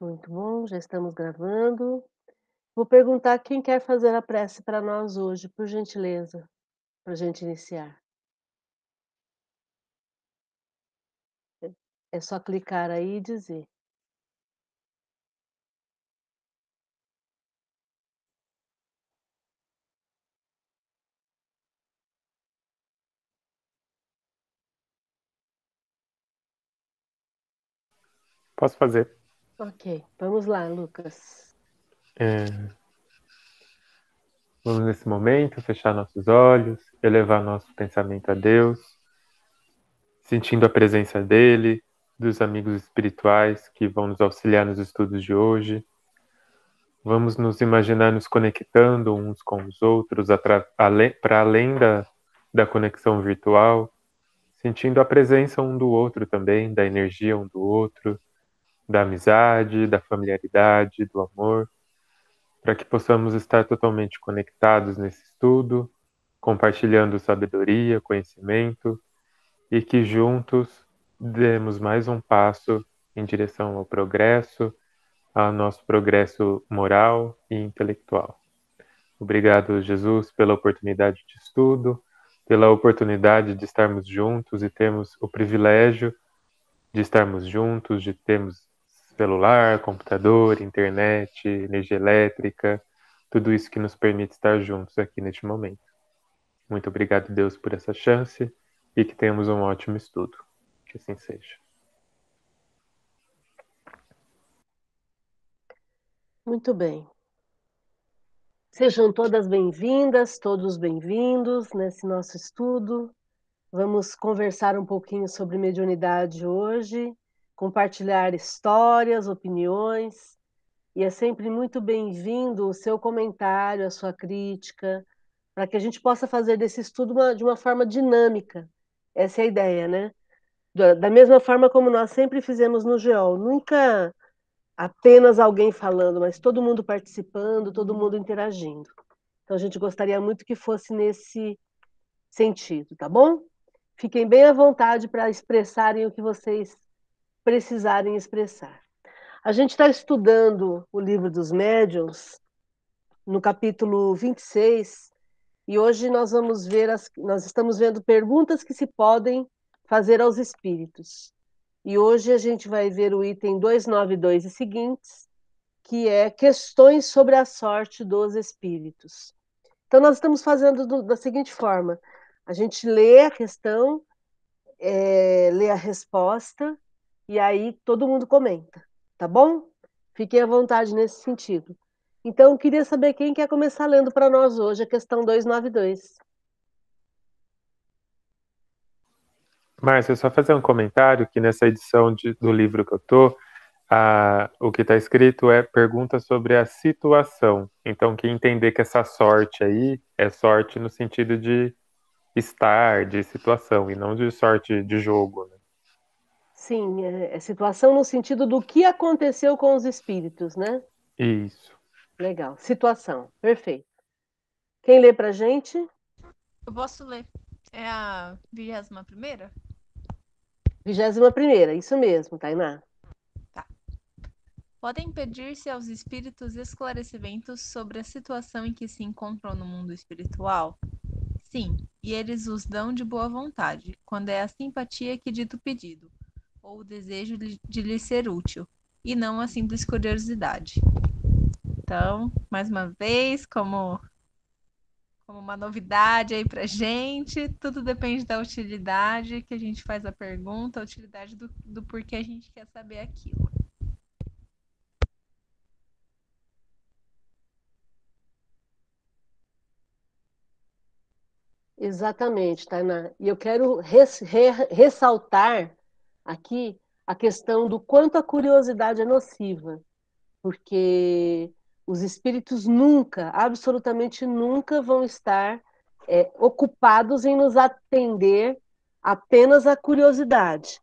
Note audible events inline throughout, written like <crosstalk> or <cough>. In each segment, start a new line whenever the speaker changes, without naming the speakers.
Muito bom, já estamos gravando. Vou perguntar quem quer fazer a prece para nós hoje, por gentileza, para a gente iniciar. É só clicar aí e dizer.
Posso fazer.
Ok, vamos lá, Lucas.
É... Vamos nesse momento fechar nossos olhos, elevar nosso pensamento a Deus, sentindo a presença dele, dos amigos espirituais que vão nos auxiliar nos estudos de hoje. Vamos nos imaginar nos conectando uns com os outros para além da, da conexão virtual, sentindo a presença um do outro também, da energia um do outro, da amizade, da familiaridade, do amor, para que possamos estar totalmente conectados nesse estudo, compartilhando sabedoria, conhecimento e que juntos demos mais um passo em direção ao progresso, ao nosso progresso moral e intelectual. Obrigado, Jesus, pela oportunidade de estudo, pela oportunidade de estarmos juntos e termos o privilégio de estarmos juntos, de termos celular, computador, internet, energia elétrica, tudo isso que nos permite estar juntos aqui neste momento. Muito obrigado, Deus, por essa chance e que tenhamos um ótimo estudo. Que assim seja.
Muito bem. Sejam todas bem-vindas, todos bem-vindos nesse nosso estudo. Vamos conversar um pouquinho sobre mediunidade hoje compartilhar histórias, opiniões, e é sempre muito bem-vindo o seu comentário, a sua crítica, para que a gente possa fazer desse estudo uma, de uma forma dinâmica. Essa é a ideia, né? Da mesma forma como nós sempre fizemos no GEOL, nunca apenas alguém falando, mas todo mundo participando, todo mundo interagindo. Então a gente gostaria muito que fosse nesse sentido, tá bom? Fiquem bem à vontade para expressarem o que vocês precisarem expressar. A gente está estudando o livro dos médiuns, no capítulo 26, e hoje nós vamos ver, as, nós estamos vendo perguntas que se podem fazer aos espíritos. E hoje a gente vai ver o item 292 e seguintes, que é questões sobre a sorte dos espíritos. Então, nós estamos fazendo do, da seguinte forma: a gente lê a questão, é, lê a resposta, e aí todo mundo comenta, tá bom? Fiquem à vontade nesse sentido. Então, queria saber quem quer começar lendo para nós hoje a questão 292.
Márcia, só fazer um comentário que nessa edição de, do livro que eu tô, o que está escrito é pergunta sobre a situação. Então, quem entender que essa sorte aí é sorte no sentido de estar, de situação, e não de sorte de jogo. Né?
Sim, é, é situação no sentido do que aconteceu com os espíritos, né?
Isso.
Legal. Situação. Perfeito. Quem lê pra gente?
Eu posso ler. É a vigésima primeira?
Vigésima primeira, isso mesmo, Tainá.
Tá. Podem pedir-se aos espíritos esclarecimentos sobre a situação em que se encontram no mundo espiritual? Sim, e eles os dão de boa vontade, quando é a simpatia que dita o pedido ou o desejo de lhe ser útil, e não a simples curiosidade. Então, mais uma vez, como, como uma novidade aí pra gente, tudo depende da utilidade que a gente faz a pergunta, a utilidade do, do porquê a gente quer saber aquilo.
Exatamente, Tainá. E eu quero res, re, ressaltar aqui a questão do quanto a curiosidade é nociva, porque os espíritos nunca, absolutamente nunca vão estar é, ocupados em nos atender apenas a curiosidade,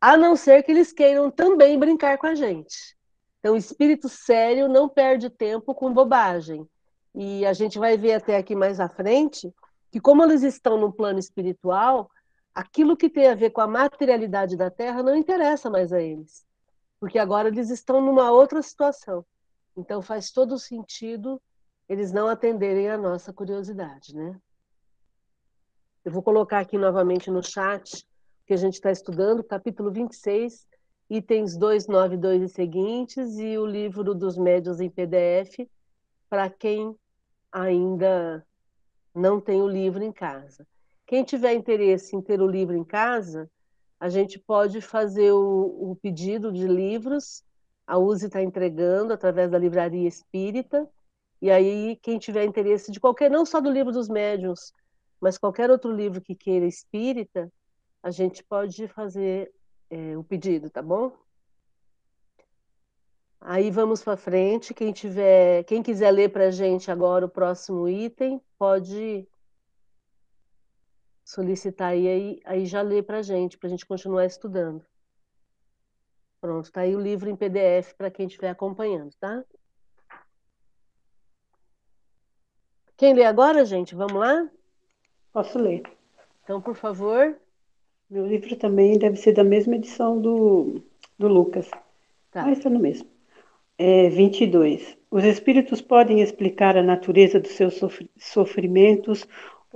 a não ser que eles queiram também brincar com a gente. Então, espírito sério não perde tempo com bobagem. E a gente vai ver até aqui mais à frente que, como eles estão no plano espiritual, aquilo que tem a ver com a materialidade da Terra não interessa mais a eles. porque agora eles estão numa outra situação. Então faz todo sentido eles não atenderem a nossa curiosidade, né? Eu vou colocar aqui novamente no chat que a gente está estudando, capítulo 26, itens 292 e seguintes, e o livro dos médios em PDF, para quem ainda não tem o livro em casa. Quem tiver interesse em ter o livro em casa, a gente pode fazer o, o pedido de livros, a USE está entregando através da Livraria Espírita, e aí quem tiver interesse de qualquer, não só do livro dos médiuns, mas qualquer outro livro que queira espírita, a gente pode fazer é, o pedido, tá bom? Aí vamos para frente. Quem tiver, quem quiser ler para a gente agora o próximo item, pode solicitar aí, aí, aí já lê para a gente, para a gente continuar estudando. Pronto, tá aí o livro em PDF para quem estiver acompanhando, tá? Quem lê agora, gente? Vamos lá?
Posso ler.
Então, por favor.
Meu livro também deve ser da mesma edição do, do Lucas. Tá. Ah, está no mesmo. É, 22. Os espíritos podem explicar a natureza dos seus sofrimentos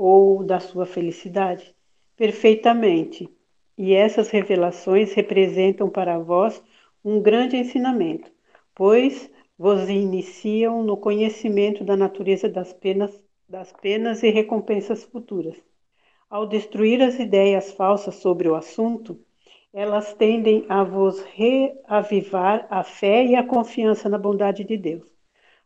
ou da sua felicidade? Perfeitamente. E essas revelações representam para vós um grande ensinamento, pois vos iniciam no conhecimento da natureza das penas, das penas e recompensas futuras. Ao destruir as ideias falsas sobre o assunto, elas tendem a vos reavivar a fé e a confiança na bondade de Deus.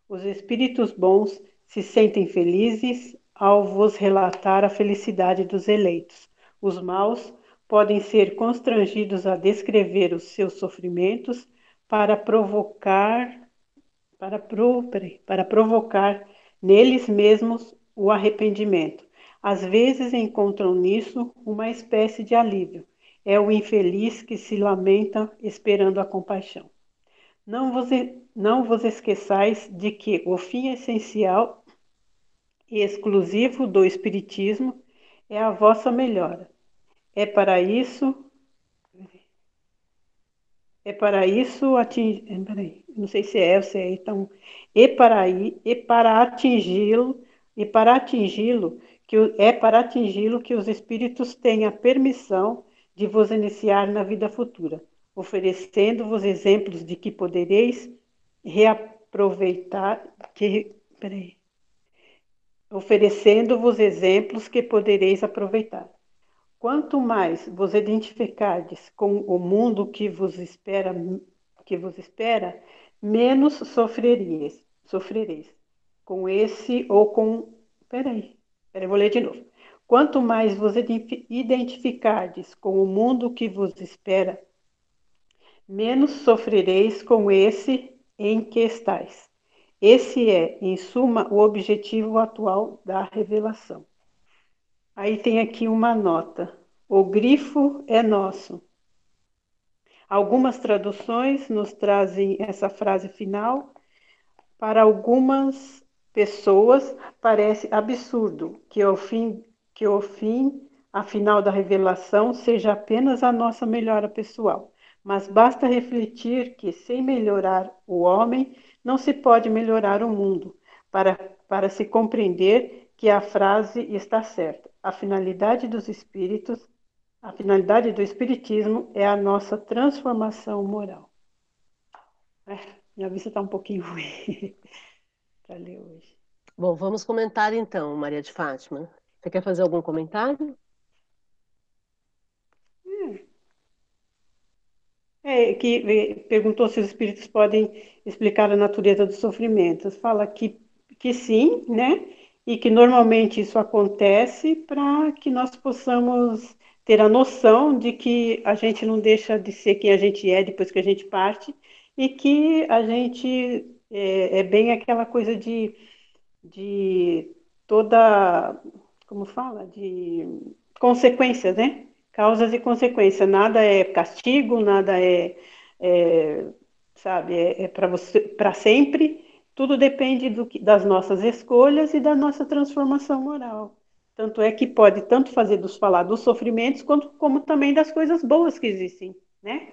Os espíritos bons se sentem felizes ao vos relatar a felicidade dos eleitos. Os maus podem ser constrangidos a descrever os seus sofrimentos para provocar para, pro, para provocar neles mesmos o arrependimento. Às vezes encontram nisso uma espécie de alívio. É o infeliz que se lamenta esperando a compaixão. Não vos, não vos esqueçais de que o fim essencial e exclusivo do Espiritismo é a vossa melhora. É para isso. É para isso atingir. Eh, não sei se é ou se é, então. E para, e para atingi-lo, e para atingi-lo, que é para atingi-lo que os espíritos têm a permissão de vos iniciar na vida futura, oferecendo-vos exemplos de que podereis reaproveitar, que, peraí, oferecendo-vos exemplos que podereis aproveitar. Quanto mais vos identificardes com o mundo que vos espera, que vos espera, menos sofrereis, sofrereis com esse ou com. Peraí, peraí, vou ler de novo. Quanto mais vos identificardes com o mundo que vos espera, menos sofrereis com esse em que estáis. Esse é, em suma, o objetivo atual da revelação. Aí tem aqui uma nota. O grifo é nosso. Algumas traduções nos trazem essa frase final. Para algumas pessoas parece absurdo que ao fim que o fim, a final da revelação, seja apenas a nossa melhora pessoal. Mas basta refletir que sem melhorar o homem não se pode melhorar o mundo, para, para se compreender que a frase está certa. A finalidade dos espíritos, a finalidade do espiritismo é a nossa transformação moral. É, minha vista está um pouquinho <laughs> ruim para ler hoje.
Bom, vamos comentar então, Maria de Fátima. Você quer fazer algum comentário?
É, que é, perguntou se os espíritos podem explicar a natureza dos sofrimentos. Fala que, que sim, né? E que normalmente isso acontece para que nós possamos ter a noção de que a gente não deixa de ser quem a gente é depois que a gente parte e que a gente é, é bem aquela coisa de, de toda, como fala, de consequências, né? Causas e consequências. Nada é castigo, nada é, é sabe, é, é para você para sempre. Tudo depende do, das nossas escolhas e da nossa transformação moral. Tanto é que pode tanto fazer dos falar dos sofrimentos quanto como também das coisas boas que existem, né?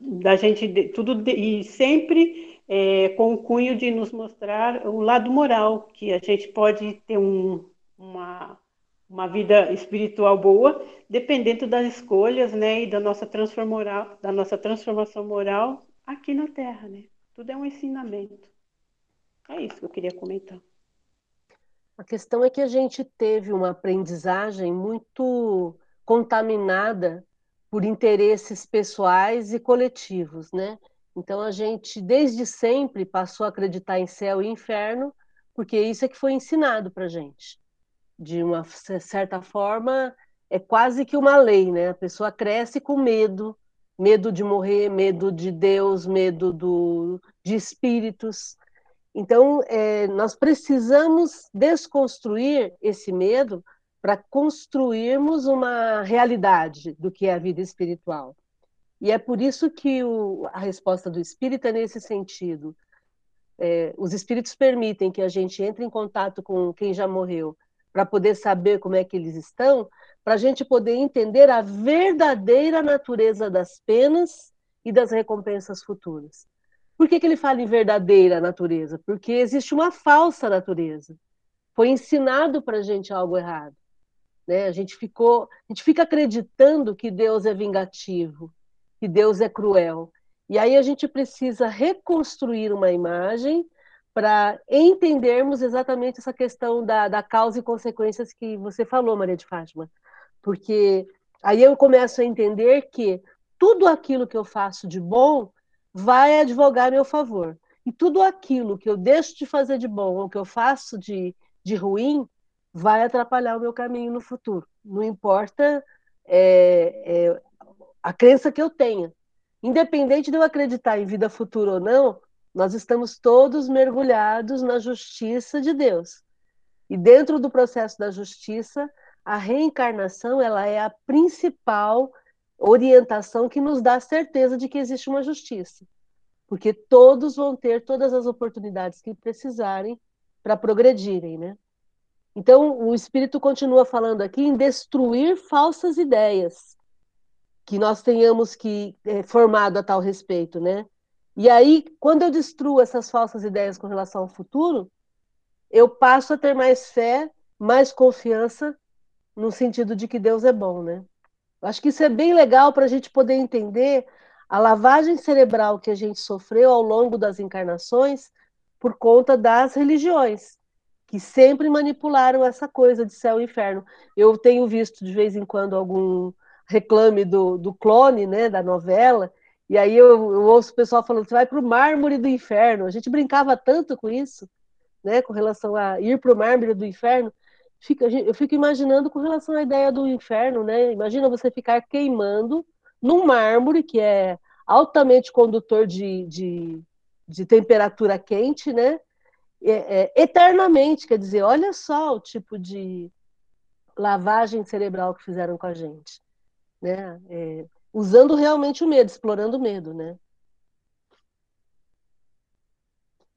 da gente tudo de, e sempre é, com o cunho de nos mostrar o lado moral que a gente pode ter um, uma uma vida espiritual boa, dependendo das escolhas, né, e da nossa transformação, da nossa transformação moral aqui na Terra, né? Tudo é um ensinamento. É isso que eu queria comentar.
A questão é que a gente teve uma aprendizagem muito contaminada por interesses pessoais e coletivos, né? Então a gente desde sempre passou a acreditar em céu e inferno, porque isso é que foi ensinado para gente de uma certa forma, é quase que uma lei, né? A pessoa cresce com medo, medo de morrer, medo de Deus, medo do, de espíritos. Então, é, nós precisamos desconstruir esse medo para construirmos uma realidade do que é a vida espiritual. E é por isso que o, a resposta do espírito é nesse sentido. É, os espíritos permitem que a gente entre em contato com quem já morreu, para poder saber como é que eles estão, para a gente poder entender a verdadeira natureza das penas e das recompensas futuras. Por que, que ele fala em verdadeira natureza? Porque existe uma falsa natureza. Foi ensinado para a gente algo errado. Né? A gente ficou, a gente fica acreditando que Deus é vingativo, que Deus é cruel. E aí a gente precisa reconstruir uma imagem para entendermos exatamente essa questão da, da causa e consequências que você falou, Maria de Fátima. Porque aí eu começo a entender que tudo aquilo que eu faço de bom vai advogar a meu favor. E tudo aquilo que eu deixo de fazer de bom ou que eu faço de, de ruim vai atrapalhar o meu caminho no futuro. Não importa é, é, a crença que eu tenha. Independente de eu acreditar em vida futura ou não, nós estamos todos mergulhados na justiça de Deus. E dentro do processo da justiça, a reencarnação ela é a principal orientação que nos dá a certeza de que existe uma justiça. Porque todos vão ter todas as oportunidades que precisarem para progredirem, né? Então, o Espírito continua falando aqui em destruir falsas ideias que nós tenhamos que é, formado a tal respeito, né? E aí, quando eu destruo essas falsas ideias com relação ao futuro, eu passo a ter mais fé, mais confiança no sentido de que Deus é bom, né? Acho que isso é bem legal para a gente poder entender a lavagem cerebral que a gente sofreu ao longo das encarnações por conta das religiões, que sempre manipularam essa coisa de céu e inferno. Eu tenho visto de vez em quando algum reclame do, do clone, né, da novela, e aí eu, eu ouço o pessoal falando, você vai para o mármore do inferno. A gente brincava tanto com isso, né, com relação a ir para o mármore do inferno. Fica, eu fico imaginando com relação à ideia do inferno, né? Imagina você ficar queimando num mármore que é altamente condutor de, de, de temperatura quente, né? É, é, eternamente, quer dizer, olha só o tipo de lavagem cerebral que fizeram com a gente, né? É, usando realmente o medo, explorando o medo, né?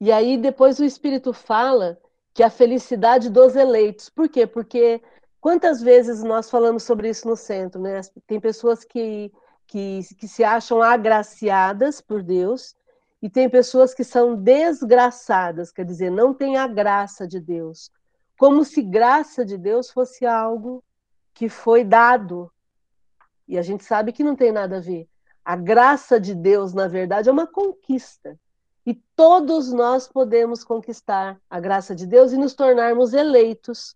E aí depois o Espírito fala que a felicidade dos eleitos. Por quê? Porque quantas vezes nós falamos sobre isso no centro, né? Tem pessoas que, que, que se acham agraciadas por Deus e tem pessoas que são desgraçadas, quer dizer, não tem a graça de Deus. Como se graça de Deus fosse algo que foi dado e a gente sabe que não tem nada a ver. A graça de Deus, na verdade, é uma conquista. E todos nós podemos conquistar a graça de Deus e nos tornarmos eleitos,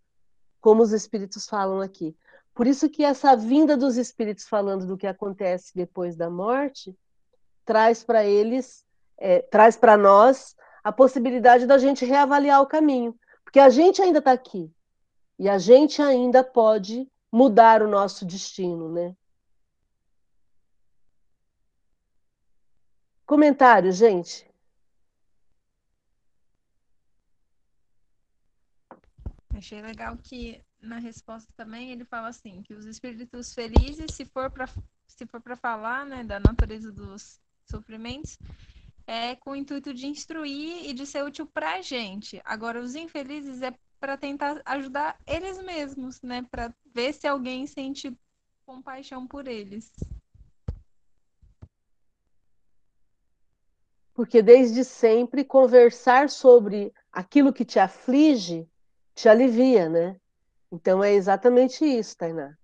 como os Espíritos falam aqui. Por isso que essa vinda dos Espíritos falando do que acontece depois da morte traz para eles, é, traz para nós a possibilidade da gente reavaliar o caminho, porque a gente ainda está aqui e a gente ainda pode mudar o nosso destino, né? Comentário, gente.
Achei legal que na resposta também ele fala assim que os espíritos felizes, se for para se for para falar, né, da natureza dos sofrimentos, é com o intuito de instruir e de ser útil para a gente. Agora, os infelizes é para tentar ajudar eles mesmos, né, para ver se alguém sente compaixão por eles.
Porque desde sempre conversar sobre aquilo que te aflige te alivia, né? Então é exatamente isso, Tainá.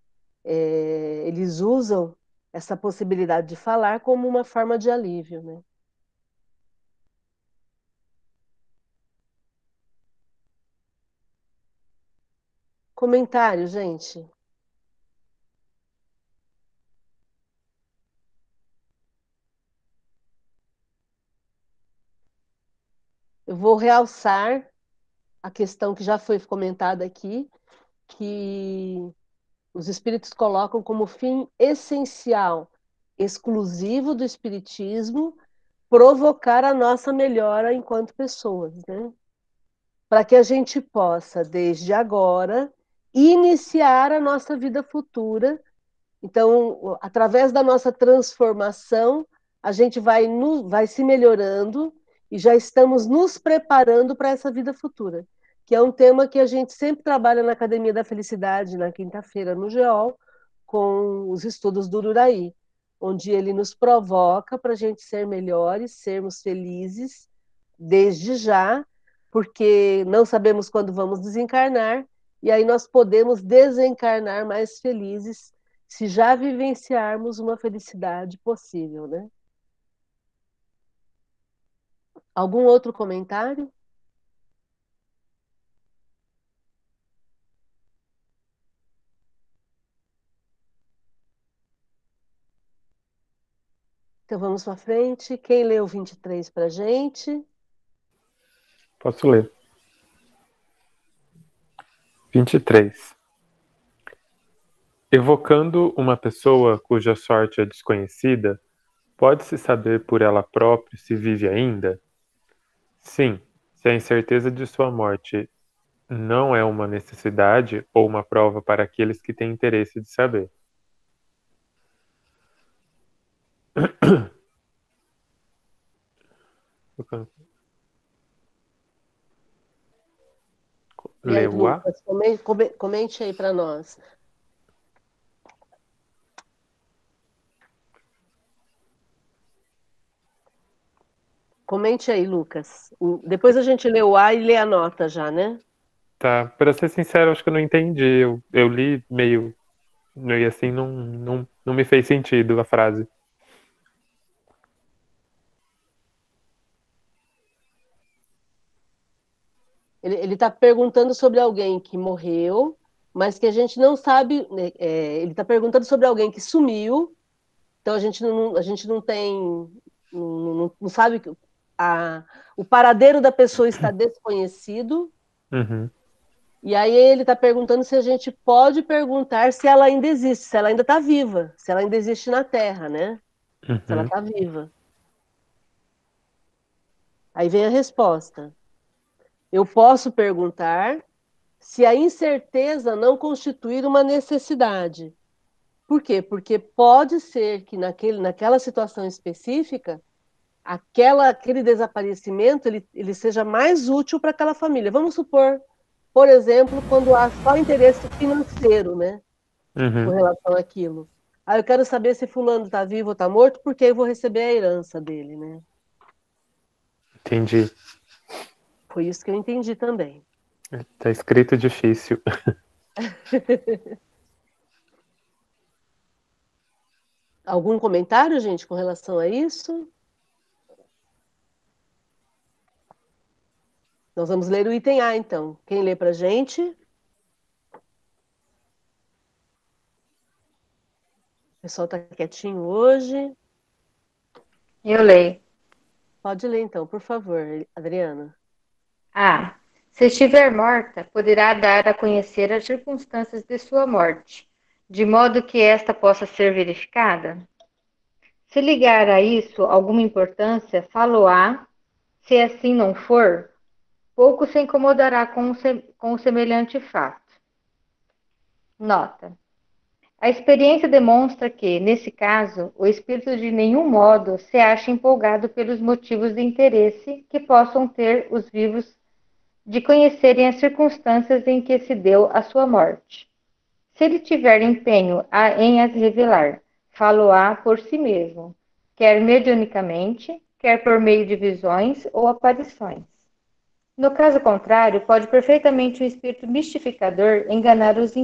É, eles usam essa possibilidade de falar como uma forma de alívio, né? Comentário, gente. Eu vou realçar a questão que já foi comentada aqui, que os espíritos colocam como fim essencial, exclusivo do espiritismo, provocar a nossa melhora enquanto pessoas, né? Para que a gente possa, desde agora, iniciar a nossa vida futura. Então, através da nossa transformação, a gente vai, no, vai se melhorando e já estamos nos preparando para essa vida futura que é um tema que a gente sempre trabalha na Academia da Felicidade, na quinta-feira, no GEOL, com os estudos do Ururaí, onde ele nos provoca para a gente ser melhores, sermos felizes, desde já, porque não sabemos quando vamos desencarnar, e aí nós podemos desencarnar mais felizes se já vivenciarmos uma felicidade possível, né? Algum outro comentário? Então vamos para frente. Quem leu 23 para a gente?
Posso ler. 23. Evocando uma pessoa cuja sorte é desconhecida, pode-se saber por ela própria se vive ainda? Sim, se a incerteza de sua morte não é uma necessidade ou uma prova para aqueles que têm interesse de saber. <coughs>
Leua. Comente, comente aí para nós. Comente aí, Lucas. Depois a gente lê o A e lê a nota já, né?
Tá. Para ser sincero, acho que eu não entendi. Eu, eu li meio. E assim, não, não, não me fez sentido a frase.
Ele está perguntando sobre alguém que morreu, mas que a gente não sabe. Né, é, ele está perguntando sobre alguém que sumiu, então a gente não, a gente não tem. Não, não, não sabe. A, o paradeiro da pessoa está desconhecido.
Uhum.
E aí ele está perguntando se a gente pode perguntar se ela ainda existe, se ela ainda está viva, se ela ainda existe na Terra, né?
Uhum.
Se ela está viva. Aí vem a resposta. Eu posso perguntar se a incerteza não constituir uma necessidade. Por quê? Porque pode ser que naquele, naquela situação específica, aquela, aquele desaparecimento ele, ele seja mais útil para aquela família. Vamos supor, por exemplo, quando há só interesse financeiro, né?
Uhum.
Com relação àquilo. Ah, eu quero saber se fulano está vivo ou está morto, porque eu vou receber a herança dele, né?
Entendi.
Foi isso que eu entendi também.
Tá escrito difícil. <laughs>
Algum comentário, gente, com relação a isso? Nós vamos ler o item A, então. Quem lê para gente? O pessoal está quietinho hoje.
Eu leio.
Pode ler, então, por favor, Adriana.
A. Se estiver morta, poderá dar a conhecer as circunstâncias de sua morte, de modo que esta possa ser verificada? Se ligar a isso alguma importância, falo-á. Se assim não for, pouco se incomodará com com o semelhante fato. Nota. A experiência demonstra que, nesse caso, o espírito de nenhum modo se acha empolgado pelos motivos de interesse que possam ter os vivos de conhecerem as circunstâncias em que se deu a sua morte. Se ele tiver empenho em as revelar, falo-á por si mesmo, quer mediunicamente, quer por meio de visões ou aparições. No caso contrário, pode perfeitamente o espírito mistificador enganar os,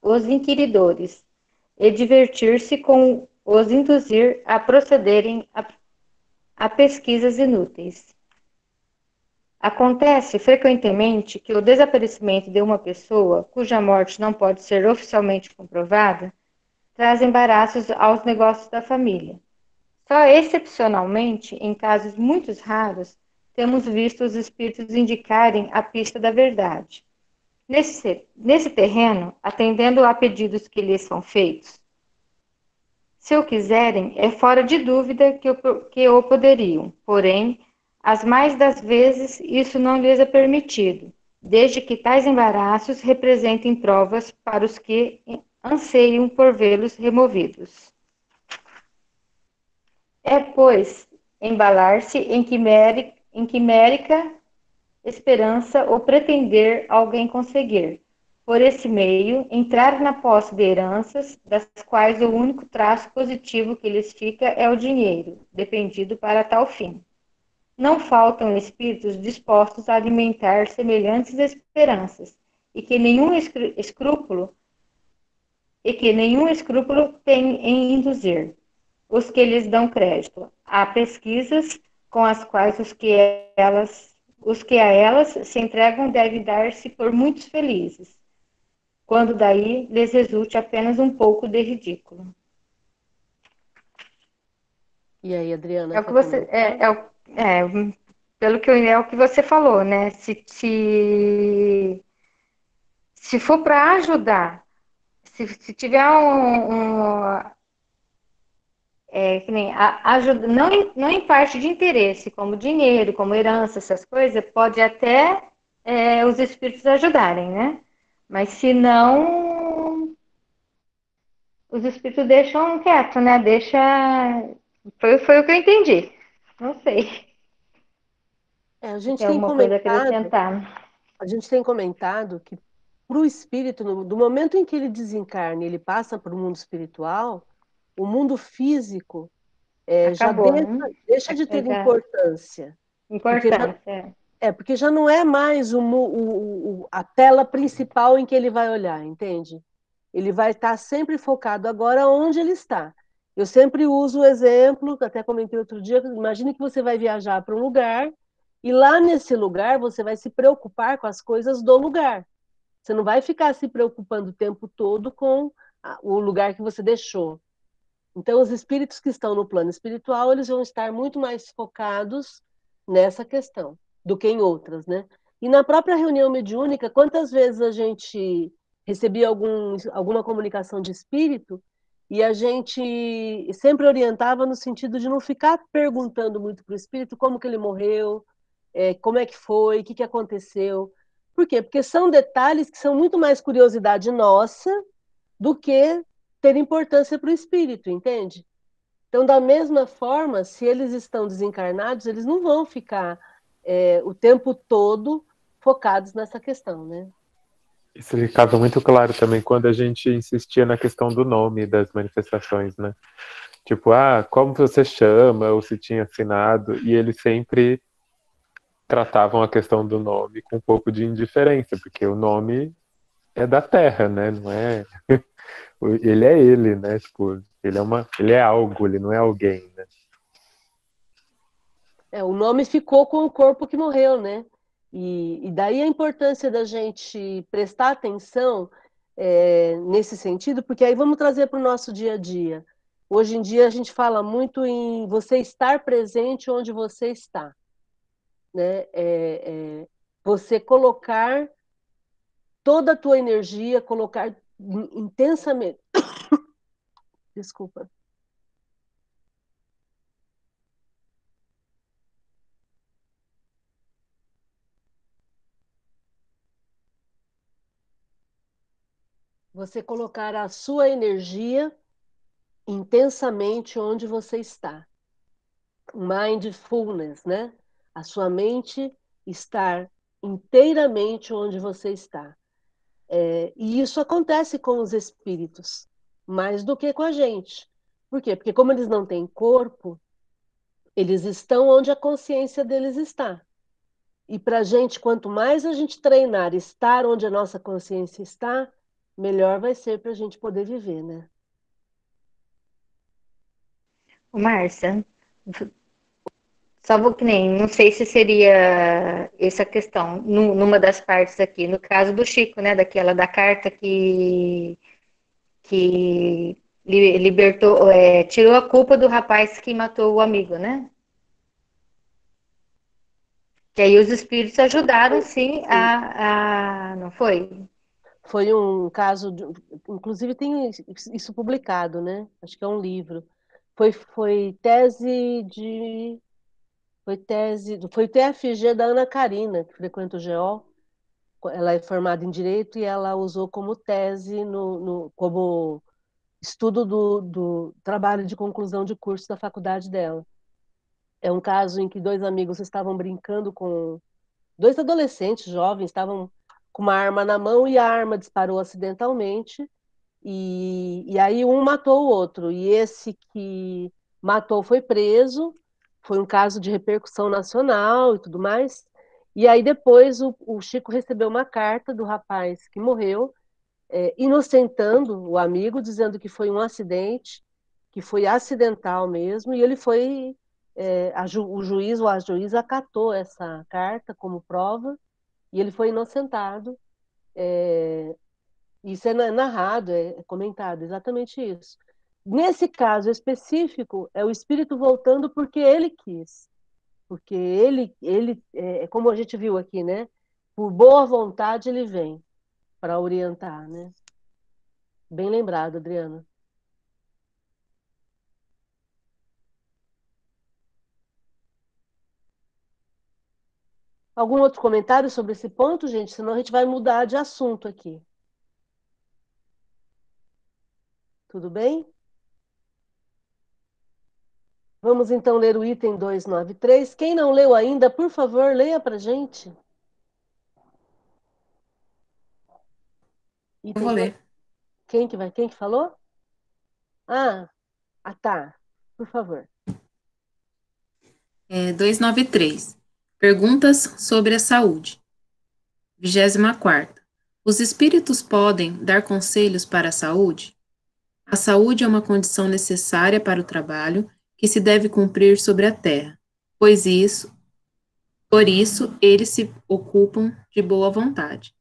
os inquiridores e divertir-se com os induzir a procederem a, a pesquisas inúteis. Acontece frequentemente que o desaparecimento de uma pessoa cuja morte não pode ser oficialmente comprovada traz embaraços aos negócios da família. Só excepcionalmente, em casos muito raros, temos visto os espíritos indicarem a pista da verdade. Nesse, nesse terreno, atendendo a pedidos que lhes são feitos, se o quiserem, é fora de dúvida que o, que o poderiam, porém, as mais das vezes isso não lhes é permitido, desde que tais embaraços representem provas para os que anseiam por vê-los removidos. É, pois, embalar-se em quimérica em quimérica esperança ou pretender alguém conseguir, por esse meio, entrar na posse de heranças, das quais o único traço positivo que lhes fica é o dinheiro, dependido para tal fim. Não faltam espíritos dispostos a alimentar semelhantes esperanças, e que nenhum escrúpulo e que nenhum escrúpulo tem em induzir os que lhes dão crédito a pesquisas com as quais os que elas os que a elas se entregam devem dar-se por muitos felizes, quando daí lhes resulte apenas um pouco de ridículo.
E aí, Adriana?
É o que você é, é, é, pelo que eu, é o que você falou, né? Se se, se for para ajudar, se, se tiver um, um é, que nem ajuda, não, em, não em parte de interesse, como dinheiro, como herança, essas coisas, pode até é, os espíritos ajudarem, né? Mas se não, os espíritos deixam quieto, né? Deixa. Foi, foi o que eu entendi. Não sei.
É, a gente tem, tem comentado. A gente tem comentado que para o espírito, no, do momento em que ele desencarna, ele passa para o mundo espiritual o mundo físico é, Acabou, já deixa, né? deixa de ter é, importância.
Importância. Já,
é. é, porque já não é mais o, o, o, a tela principal em que ele vai olhar, entende? Ele vai estar sempre focado agora onde ele está. Eu sempre uso o exemplo, até comentei outro dia, imagine que você vai viajar para um lugar e lá nesse lugar você vai se preocupar com as coisas do lugar. Você não vai ficar se preocupando o tempo todo com o lugar que você deixou. Então, os espíritos que estão no plano espiritual, eles vão estar muito mais focados nessa questão do que em outras, né? E na própria reunião mediúnica, quantas vezes a gente recebia algum, alguma comunicação de espírito e a gente sempre orientava no sentido de não ficar perguntando muito para o espírito como que ele morreu, é, como é que foi, o que, que aconteceu. Por quê? Porque são detalhes que são muito mais curiosidade nossa do que ter importância para o espírito, entende? Então, da mesma forma, se eles estão desencarnados, eles não vão ficar é, o tempo todo focados nessa questão, né?
Isso ficava muito claro também quando a gente insistia na questão do nome das manifestações, né? Tipo, ah, como você chama, ou se tinha assinado, e eles sempre tratavam a questão do nome com um pouco de indiferença, porque o nome é da Terra, né? Não é ele é ele, né? Tipo, ele é uma, ele é algo, ele não é alguém, né?
É, o nome ficou com o corpo que morreu, né? E, e daí a importância da gente prestar atenção é, nesse sentido, porque aí vamos trazer para o nosso dia a dia. Hoje em dia a gente fala muito em você estar presente onde você está, né? É, é, você colocar toda a tua energia, colocar intensamente. <coughs> Desculpa. Você colocar a sua energia intensamente onde você está. Mindfulness, né? A sua mente estar inteiramente onde você está. É, e isso acontece com os espíritos, mais do que com a gente. Por quê? Porque como eles não têm corpo, Eles estão onde a consciência deles está. E para a gente, quanto mais a gente treinar estar onde a nossa consciência está, melhor vai ser para a gente poder viver, né?
Márcia, só vou que nem, não sei se seria essa questão, numa das partes aqui, no caso do Chico, né, daquela da carta que, que libertou, é, tirou a culpa do rapaz que matou o amigo, né? Que aí os espíritos ajudaram, sim, a, a não foi?
Foi um caso, de, inclusive tem isso publicado, né? Acho que é um livro. Foi, foi tese de foi tese, foi TFG da Ana Karina, que frequenta o GO. Ela é formada em Direito e ela usou como tese, no, no como estudo do, do, trabalho de conclusão de curso da faculdade dela. É um caso em que dois amigos estavam brincando com... Dois adolescentes jovens estavam com uma arma na mão e a arma disparou acidentalmente e, e aí um matou o outro. E esse que matou foi preso foi um caso de repercussão nacional e tudo mais. E aí depois o, o Chico recebeu uma carta do rapaz que morreu, é, inocentando o amigo, dizendo que foi um acidente, que foi acidental mesmo, e ele foi, é, ju, o juiz ou a juíza acatou essa carta como prova, e ele foi inocentado. É, isso é narrado, é comentado, exatamente isso. Nesse caso específico, é o espírito voltando porque ele quis. Porque ele, ele é, como a gente viu aqui, né? Por boa vontade ele vem para orientar, né? Bem lembrado, Adriana. Algum outro comentário sobre esse ponto, gente? Senão a gente vai mudar de assunto aqui. Tudo bem? Vamos então ler o item 293. Quem não leu ainda, por favor, leia para gente.
Item Eu vou ler.
Quem que vai? Quem que falou? Ah, ah tá. Por favor.
É, 293. Perguntas sobre a saúde. 24. Os espíritos podem dar conselhos para a saúde? A saúde é uma condição necessária para o trabalho que se deve cumprir sobre a terra, pois isso, por isso eles se ocupam de boa vontade.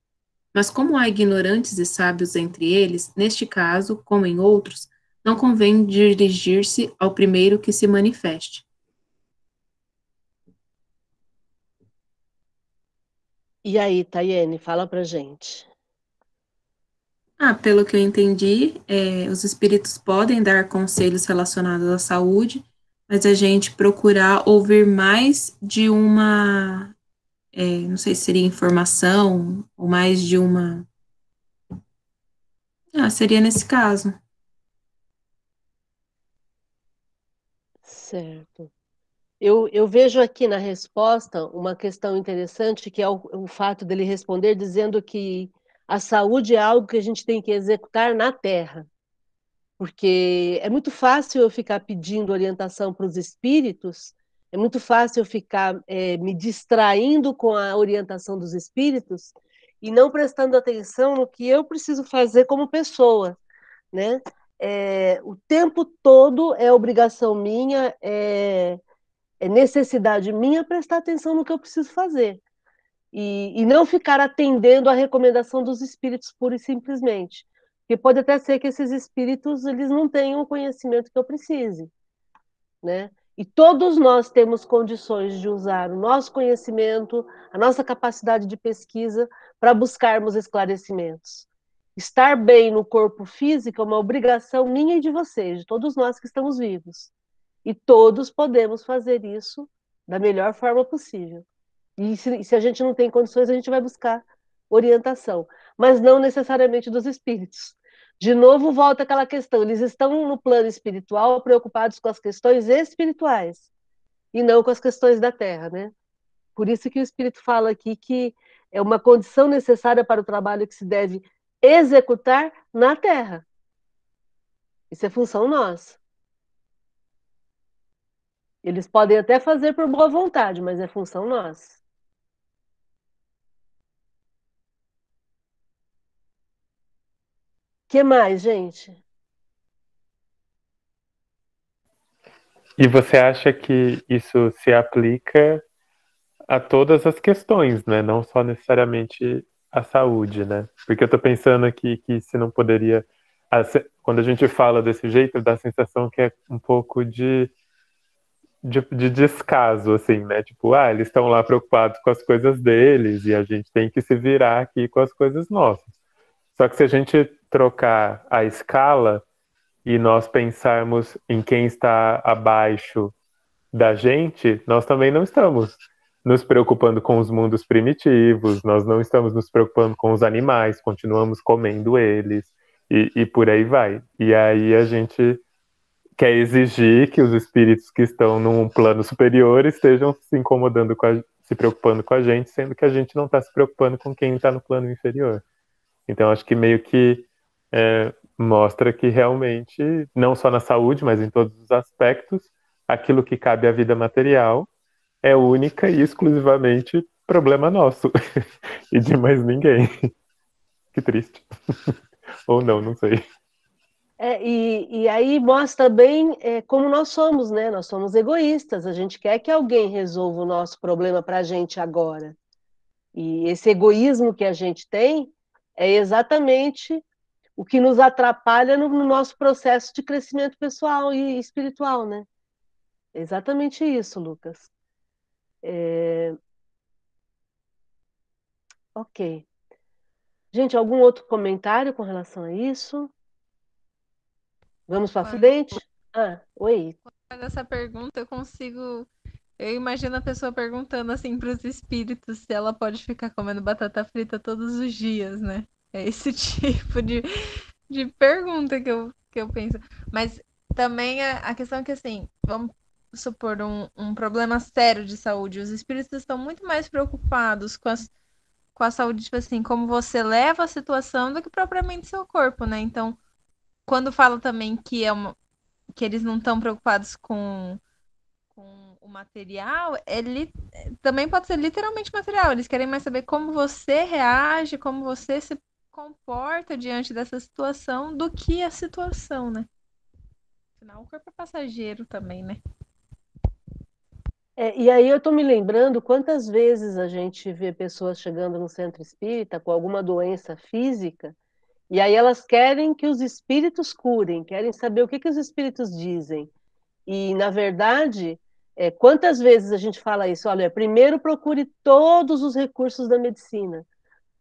Mas como há ignorantes e sábios entre eles, neste caso, como em outros, não convém dirigir-se ao primeiro que se manifeste.
E aí, Tayene, fala pra gente.
Ah, pelo que eu entendi, é, os espíritos podem dar conselhos relacionados à saúde, mas a gente procurar ouvir mais de uma, é, não sei se seria informação, ou mais de uma. Ah, seria nesse caso.
Certo. Eu, eu vejo aqui na resposta uma questão interessante, que é o, o fato dele responder dizendo que a saúde é algo que a gente tem que executar na Terra porque é muito fácil eu ficar pedindo orientação para os espíritos, é muito fácil eu ficar é, me distraindo com a orientação dos espíritos e não prestando atenção no que eu preciso fazer como pessoa, né? É, o tempo todo é obrigação minha, é, é, necessidade minha prestar atenção no que eu preciso fazer. E, e não ficar atendendo a recomendação dos espíritos pura e simplesmente. Porque pode até ser que esses espíritos eles não tenham o conhecimento que eu precise, né? E todos nós temos condições de usar o nosso conhecimento, a nossa capacidade de pesquisa para buscarmos esclarecimentos. Estar bem no corpo físico é uma obrigação minha e de vocês, de todos nós que estamos vivos. E todos podemos fazer isso da melhor forma possível. E se, se a gente não tem condições, a gente vai buscar orientação, mas não necessariamente dos espíritos. De novo, volta aquela questão: eles estão no plano espiritual preocupados com as questões espirituais e não com as questões da terra, né? Por isso que o Espírito fala aqui que é uma condição necessária para o trabalho que se deve executar na terra. Isso é função nossa. Eles podem até fazer por boa vontade, mas é função nossa. Que mais, gente?
E você acha que isso se aplica a todas as questões, né? Não só necessariamente a saúde, né? Porque eu tô pensando aqui que se não poderia. Quando a gente fala desse jeito, dá a sensação que é um pouco de, de, de descaso, assim, né? Tipo, ah, eles estão lá preocupados com as coisas deles e a gente tem que se virar aqui com as coisas nossas. Só que se a gente trocar a escala e nós pensarmos em quem está abaixo da gente, nós também não estamos nos preocupando com os mundos primitivos, nós não estamos nos preocupando com os animais, continuamos comendo eles e, e por aí vai. E aí a gente quer exigir que os espíritos que estão num plano superior estejam se incomodando com a, se preocupando com a gente, sendo que a gente não está se preocupando com quem está no plano inferior. Então acho que meio que é, mostra que realmente, não só na saúde, mas em todos os aspectos, aquilo que cabe à vida material é única e exclusivamente problema nosso <laughs> e de mais ninguém. <laughs> que triste. <laughs> Ou não, não sei.
É, e, e aí mostra bem é, como nós somos, né? Nós somos egoístas, a gente quer que alguém resolva o nosso problema para a gente agora. E esse egoísmo que a gente tem é exatamente o que nos atrapalha no, no nosso processo de crescimento pessoal e espiritual, né? É exatamente isso, Lucas. É... Ok. Gente, algum outro comentário com relação a isso? Vamos para frente? Ah, oi.
Quando essa pergunta, eu consigo. Eu imagino a pessoa perguntando assim para os espíritos se ela pode ficar comendo batata frita todos os dias, né? É esse <laughs> tipo de, de pergunta que eu, que eu penso. Mas também a, a questão é que, assim, vamos supor um, um problema sério de saúde. Os espíritos estão muito mais preocupados com, as, com a saúde, tipo assim, como você leva a situação do que propriamente seu corpo, né? Então, quando fala também que é uma, que eles não estão preocupados com o material, ele também pode ser literalmente material. Eles querem mais saber como você reage, como você se comporta diante dessa situação do que a situação, né? Afinal, o corpo é passageiro também, né?
É, e aí eu estou me lembrando quantas vezes a gente vê pessoas chegando no centro espírita com alguma doença física, e aí elas querem que os espíritos curem, querem saber o que, que os espíritos dizem. E, na verdade, é, quantas vezes a gente fala isso? Olha, primeiro procure todos os recursos da medicina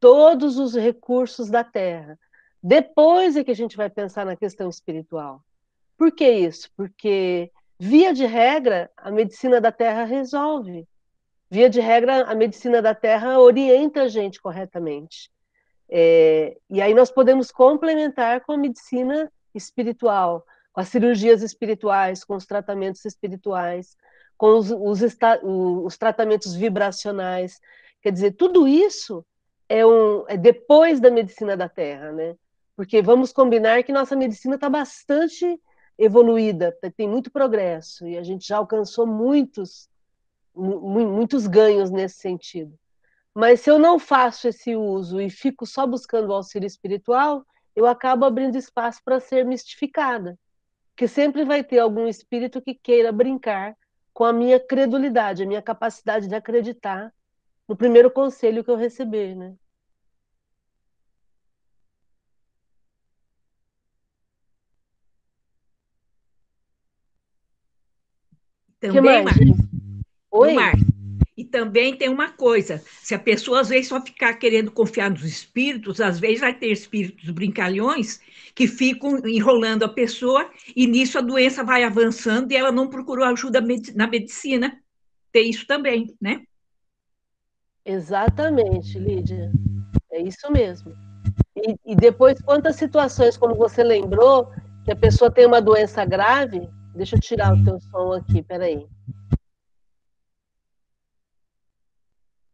todos os recursos da terra. Depois é que a gente vai pensar na questão espiritual. Por que isso? Porque, via de regra, a medicina da terra resolve. Via de regra, a medicina da terra orienta a gente corretamente. É, e aí nós podemos complementar com a medicina espiritual, com as cirurgias espirituais, com os tratamentos espirituais, com os, os, os tratamentos vibracionais. Quer dizer, tudo isso é, um, é depois da medicina da Terra, né? Porque vamos combinar que nossa medicina está bastante evoluída, tem muito progresso e a gente já alcançou muitos, muitos ganhos nesse sentido. Mas se eu não faço esse uso e fico só buscando o auxílio espiritual, eu acabo abrindo espaço para ser mistificada. Porque sempre vai ter algum espírito que queira brincar com a minha credulidade, a minha capacidade de acreditar no primeiro conselho que eu receber, né?
Também, Mar... Oi? Mar... Também tem uma coisa: se a pessoa às vezes só ficar querendo confiar nos espíritos, às vezes vai ter espíritos brincalhões que ficam enrolando a pessoa e nisso a doença vai avançando e ela não procurou ajuda na medicina. Tem isso também, né?
Exatamente, Lídia. É isso mesmo. E, e, depois, quantas situações, como você lembrou, que a pessoa tem uma doença grave. Deixa eu tirar o teu som aqui, peraí.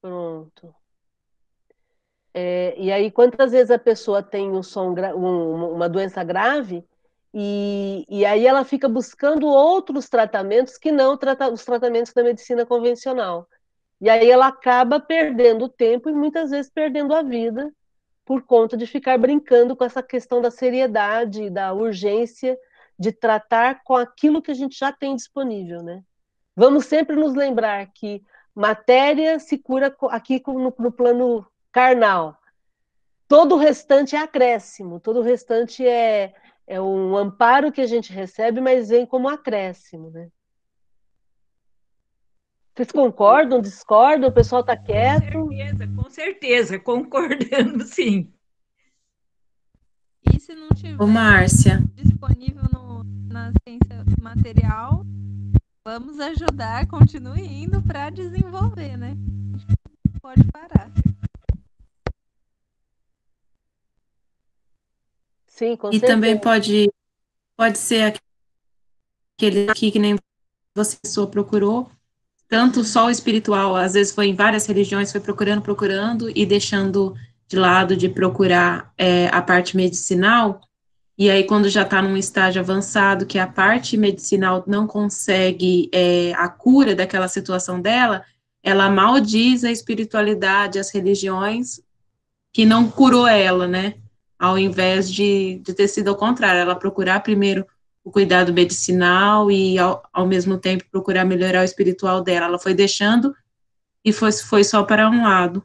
Pronto. É, e aí, quantas vezes a pessoa tem um som, um, uma doença grave E, e aí ela fica buscando outros tratamentos que não trata, os tratamentos da medicina convencional. E aí ela acaba perdendo tempo e muitas vezes perdendo a vida por conta de ficar brincando com essa questão da seriedade, da urgência de tratar com aquilo que a gente já tem disponível, né? Vamos sempre nos lembrar que matéria se cura aqui no, no plano carnal. Todo o restante é acréscimo, todo o restante é, é um amparo que a gente recebe, mas vem como acréscimo, né? Vocês concordam, discordam? O pessoal está quieto?
Com certeza, com certeza, concordando, sim.
E se não tiver Ô, Márcia. disponível no, na ciência material, vamos ajudar, continue indo para desenvolver, né? Pode parar.
Sim, com
e
certeza.
também pode, pode ser aquele aqui que nem você só procurou, tanto só o espiritual, às vezes foi em várias religiões, foi procurando, procurando e deixando de lado de procurar é, a parte medicinal, e aí quando já está num estágio avançado, que a parte medicinal não consegue é, a cura daquela situação dela, ela maldiz a espiritualidade, as religiões, que não curou ela, né? Ao invés de, de ter sido ao contrário, ela procurar primeiro o cuidado medicinal e, ao, ao mesmo tempo, procurar melhorar o espiritual dela. Ela foi deixando e foi, foi só para um lado.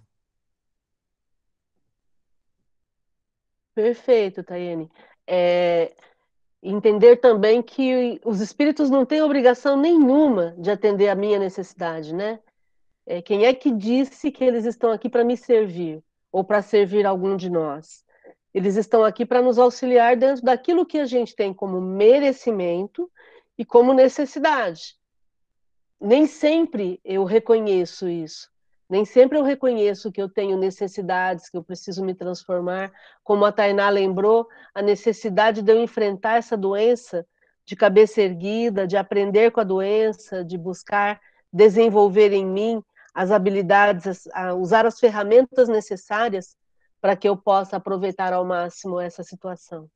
Perfeito, Tayane. É, entender também que os espíritos não têm obrigação nenhuma de atender a minha necessidade, né? É, quem é que disse que eles estão aqui para me servir ou para servir algum de nós? Eles estão aqui para nos auxiliar dentro daquilo que a gente tem como merecimento e como necessidade. Nem sempre eu reconheço isso. Nem sempre eu reconheço que eu tenho necessidades, que eu preciso me transformar. Como a Tainá lembrou, a necessidade de eu enfrentar essa doença de cabeça erguida, de aprender com a doença, de buscar desenvolver em mim as habilidades, usar as ferramentas necessárias para que eu possa aproveitar ao máximo essa situação,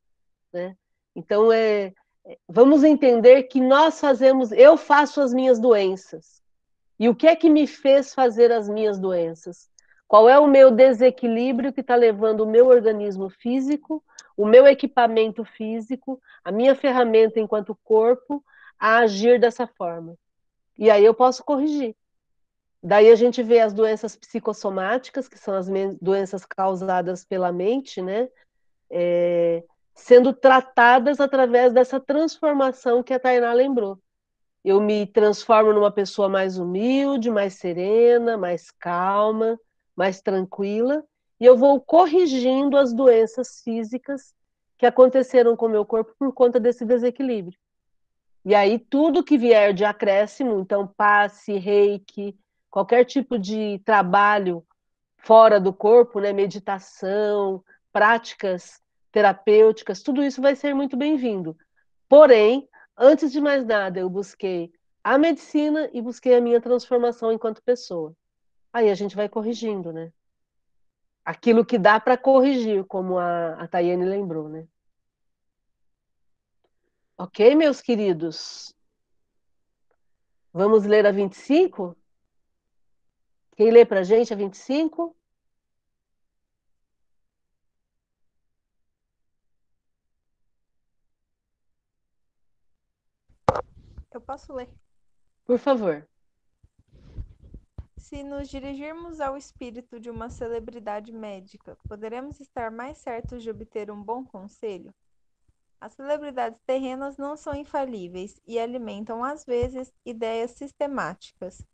né? Então é, é, vamos entender que nós fazemos, eu faço as minhas doenças. E o que é que me fez fazer as minhas doenças? Qual é o meu desequilíbrio que está levando o meu organismo físico, o meu equipamento físico, a minha ferramenta enquanto corpo a agir dessa forma? E aí eu posso corrigir. Daí a gente vê as doenças psicossomáticas, que são as doenças causadas pela mente, né? É, sendo tratadas através dessa transformação que a Tainá lembrou. Eu me transformo numa pessoa mais humilde, mais serena, mais calma, mais tranquila, e eu vou corrigindo as doenças físicas que aconteceram com o meu corpo por conta desse desequilíbrio. E aí tudo que vier de acréscimo, então passe, reiki, qualquer tipo de trabalho fora do corpo, né, meditação, práticas terapêuticas, tudo isso vai ser muito bem-vindo. Porém, antes de mais nada, eu busquei a medicina e busquei a minha transformação enquanto pessoa. Aí a gente vai corrigindo, né? Aquilo que dá para corrigir, como a, a Tayane lembrou, né? Ok, meus queridos? Vamos ler a 25? Quem lê para a gente a 25?
Eu posso ler.
Por favor.
Se nos dirigirmos ao espírito de uma celebridade médica, poderemos estar mais certos de obter um bom conselho? As celebridades terrenas não são infalíveis e alimentam, às vezes, ideias sistemáticas,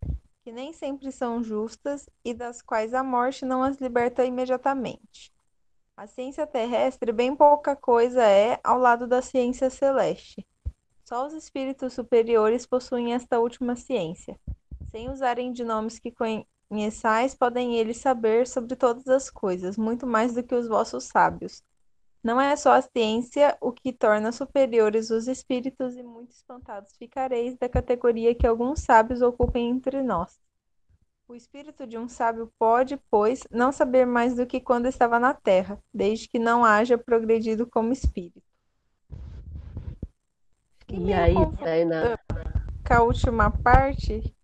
que nem sempre são justas e das quais a morte não as liberta imediatamente. A ciência terrestre bem pouca coisa é ao lado da ciência celeste. Só os espíritos superiores possuem esta última ciência. Sem usarem de nomes que conheçais, podem eles saber sobre todas as coisas, muito mais do que os vossos sábios. Não é só a ciência o que torna superiores os espíritos, e muito espantados ficareis da categoria que alguns sábios ocupem entre nós. O espírito de um sábio pode, pois, não saber mais do que quando estava na terra, desde que não haja progredido como espírito. Fiquei e aí, Taina? Com a última parte,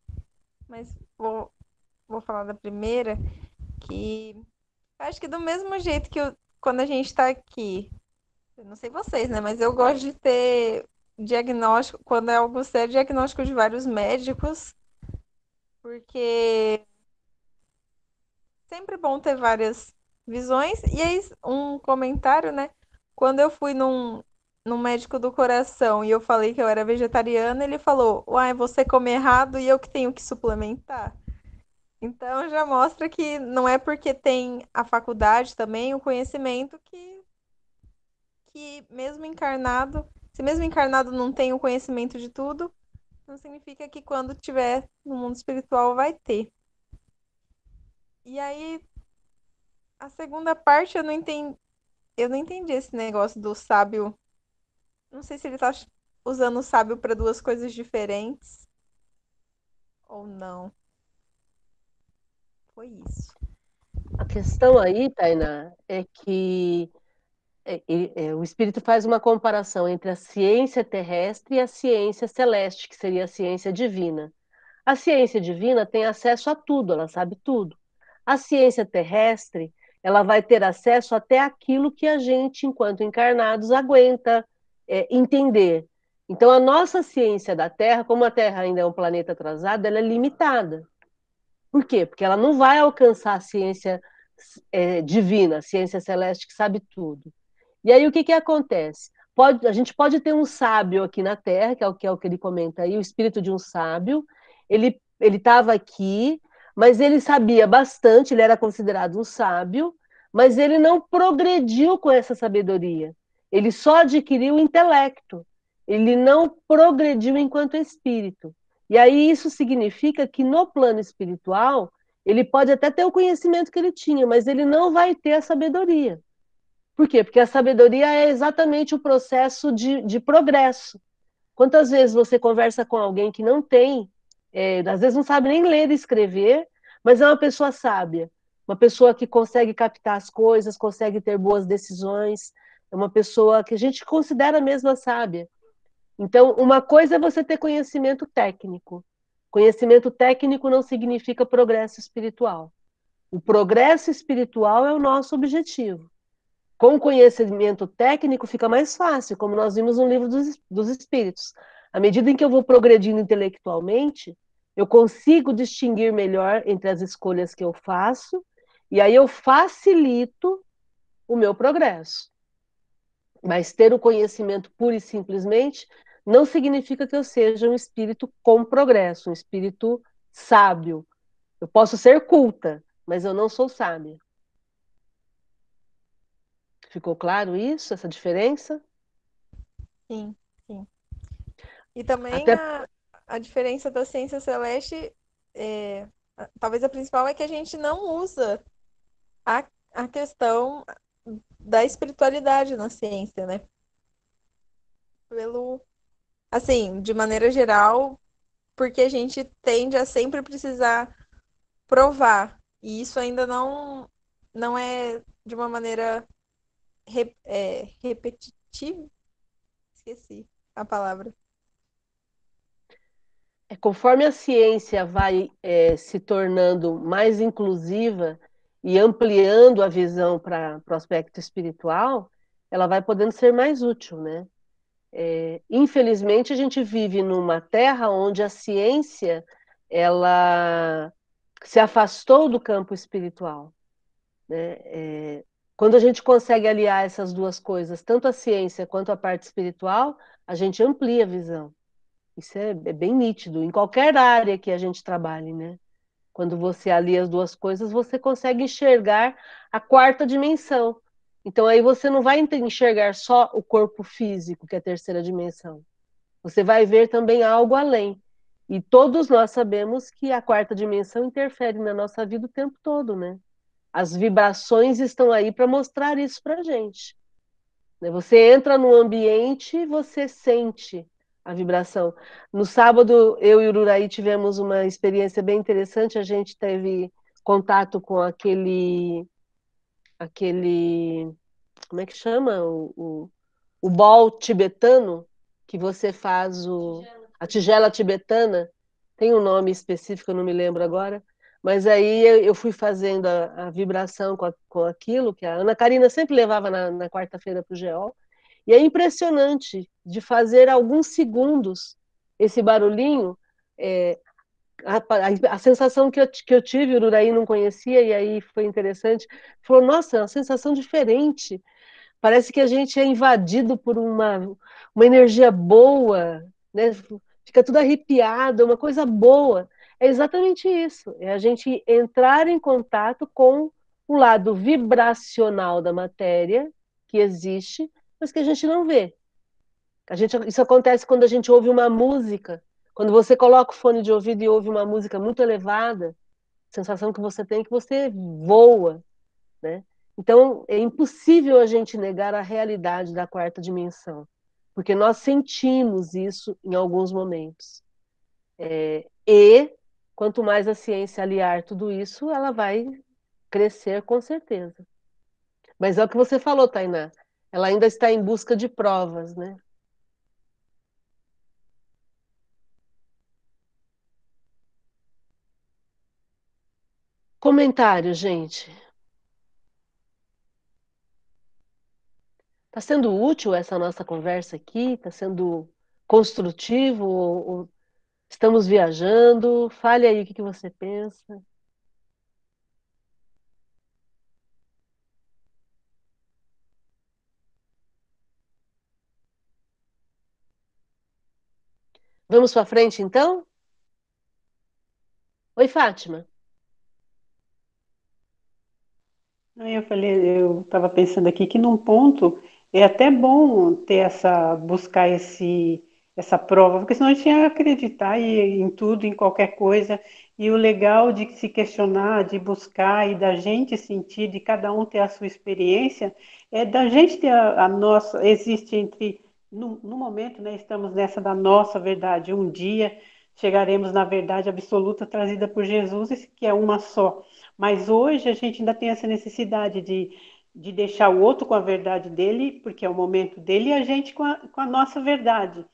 mas vou, vou falar da primeira, que acho que do mesmo jeito que eu, quando a gente está aqui, eu não sei vocês, né? Mas eu gosto de ter diagnóstico, quando é algo sério, diagnóstico de vários médicos, porque sempre bom ter várias visões. E aí, um comentário, né? Quando eu fui num, num médico do coração e eu falei que eu era vegetariana, ele falou: Uai, você come errado e eu que tenho que suplementar. Então já mostra que não é porque tem a faculdade também, o conhecimento, que, que mesmo encarnado, se mesmo encarnado não tem o conhecimento de tudo, não significa que quando tiver no mundo espiritual vai ter. E aí, a segunda parte eu não entendi. Eu não entendi esse negócio do sábio. Não sei se ele tá usando o sábio para duas coisas diferentes. Ou não. Foi isso.
A questão aí, Tainá, é que é, é, o Espírito faz uma comparação entre a ciência terrestre e a ciência celeste, que seria a ciência divina. A ciência divina tem acesso a tudo, ela sabe tudo. A ciência terrestre, ela vai ter acesso até aquilo que a gente, enquanto encarnados, aguenta é, entender. Então, a nossa ciência da Terra, como a Terra ainda é um planeta atrasado, ela é limitada. Por quê? Porque ela não vai alcançar a ciência é, divina, a ciência celeste que sabe tudo. E aí, o que, que acontece? Pode, a gente pode ter um sábio aqui na Terra, que é o que, é o que ele comenta aí, o espírito de um sábio. Ele estava aqui, mas ele sabia bastante, ele era considerado um sábio, mas ele não progrediu com essa sabedoria. Ele só adquiriu intelecto. Ele não progrediu enquanto espírito. E aí isso significa que no plano espiritual, ele pode até ter o conhecimento que ele tinha, mas ele não vai ter a sabedoria. Por quê? Porque a sabedoria é exatamente o processo de, de progresso. Quantas vezes você conversa com alguém que não tem é, às vezes não sabe nem ler e escrever, mas é uma pessoa sábia, uma pessoa que consegue captar as coisas, consegue ter boas decisões, é uma pessoa que a gente considera mesmo sábia. Então, uma coisa é você ter conhecimento técnico. Conhecimento técnico não significa progresso espiritual. O progresso espiritual é o nosso objetivo. Com conhecimento técnico fica mais fácil, como nós vimos no livro dos, dos Espíritos. À medida em que eu vou progredindo intelectualmente, eu consigo distinguir melhor entre as escolhas que eu faço, e aí eu facilito o meu progresso. Mas ter o conhecimento pura e simplesmente não significa que eu seja um espírito com progresso, um espírito sábio. Eu posso ser culta, mas eu não sou sábia. Ficou claro isso, essa diferença?
Sim, sim. E também Até... a, a diferença da ciência celeste, é, talvez a principal é que a gente não usa a, a questão da espiritualidade na ciência, né? Pelo, assim, de maneira geral, porque a gente tende a sempre precisar provar. E isso ainda não, não é de uma maneira re, é, repetitiva. Esqueci a palavra.
É, conforme a ciência vai é, se tornando mais inclusiva e ampliando a visão para o aspecto espiritual, ela vai podendo ser mais útil, né? É, infelizmente, a gente vive numa terra onde a ciência ela se afastou do campo espiritual. Né? É, quando a gente consegue aliar essas duas coisas, tanto a ciência quanto a parte espiritual, a gente amplia a visão. Isso é, é, bem nítido, em qualquer área que a gente trabalhe, né? Quando você alia as duas coisas, você consegue enxergar a quarta dimensão. Então aí você não vai enxergar só o corpo físico, que é a terceira dimensão. Você vai ver também algo além. E todos nós sabemos que a quarta dimensão interfere na nossa vida o tempo todo, né? As vibrações estão aí para mostrar isso para gente. Né? Você entra no ambiente e você sente a vibração. No sábado, eu e o Ururaí tivemos uma experiência bem interessante. A gente teve contato com aquele. aquele. como é que chama? O, o, o bol tibetano, que você faz o, a tigela tibetana, tem um nome específico, eu não me lembro agora, mas aí eu fui fazendo a, a vibração com, a, com, aquilo, que a Ana Karina sempre levava na, na quarta-feira para o GEOL, e é impressionante de fazer alguns segundos esse barulhinho, é, a, a, a, sensação que eu, que eu tive, o Uraí não conhecia, e aí foi interessante, falou, nossa, é uma sensação diferente, parece que a gente é invadido por uma, uma energia boa, né? fica tudo arrepiado, uma coisa boa. É exatamente isso, é a gente entrar em contato com o lado vibracional da matéria que existe, mas que a gente não vê. A gente, isso acontece quando a gente ouve uma música. Quando você coloca o fone de ouvido e ouve uma música muito elevada, a sensação que você tem é que você voa, né? Então, é impossível a gente negar a realidade da quarta dimensão, porque nós sentimos isso em alguns momentos. É, e, quanto mais a ciência aliar tudo isso, ela vai crescer com certeza. Mas é o que você falou, Tainá, ela ainda está em busca de provas, né? Comentário, gente. Está sendo útil essa nossa conversa aqui? Está sendo construtivo? Ou, ou estamos viajando? Fale aí o que, que você pensa. Vamos para frente, então? Oi, Fátima.
Eu falei, eu estava pensando aqui que num ponto é até bom ter essa, buscar esse, essa prova, porque senão a gente ia acreditar em tudo, em qualquer coisa. E o legal de se questionar, de buscar e da gente sentir, de cada um ter a sua experiência, é da gente ter a, a nossa, existe entre, no, no momento, né, estamos nessa da nossa verdade. Um dia chegaremos na verdade absoluta trazida por Jesus, que é uma só. Mas hoje a gente ainda tem essa necessidade de de deixar o outro com a verdade dele, porque é o momento dele, e a gente com a, com a nossa verdade,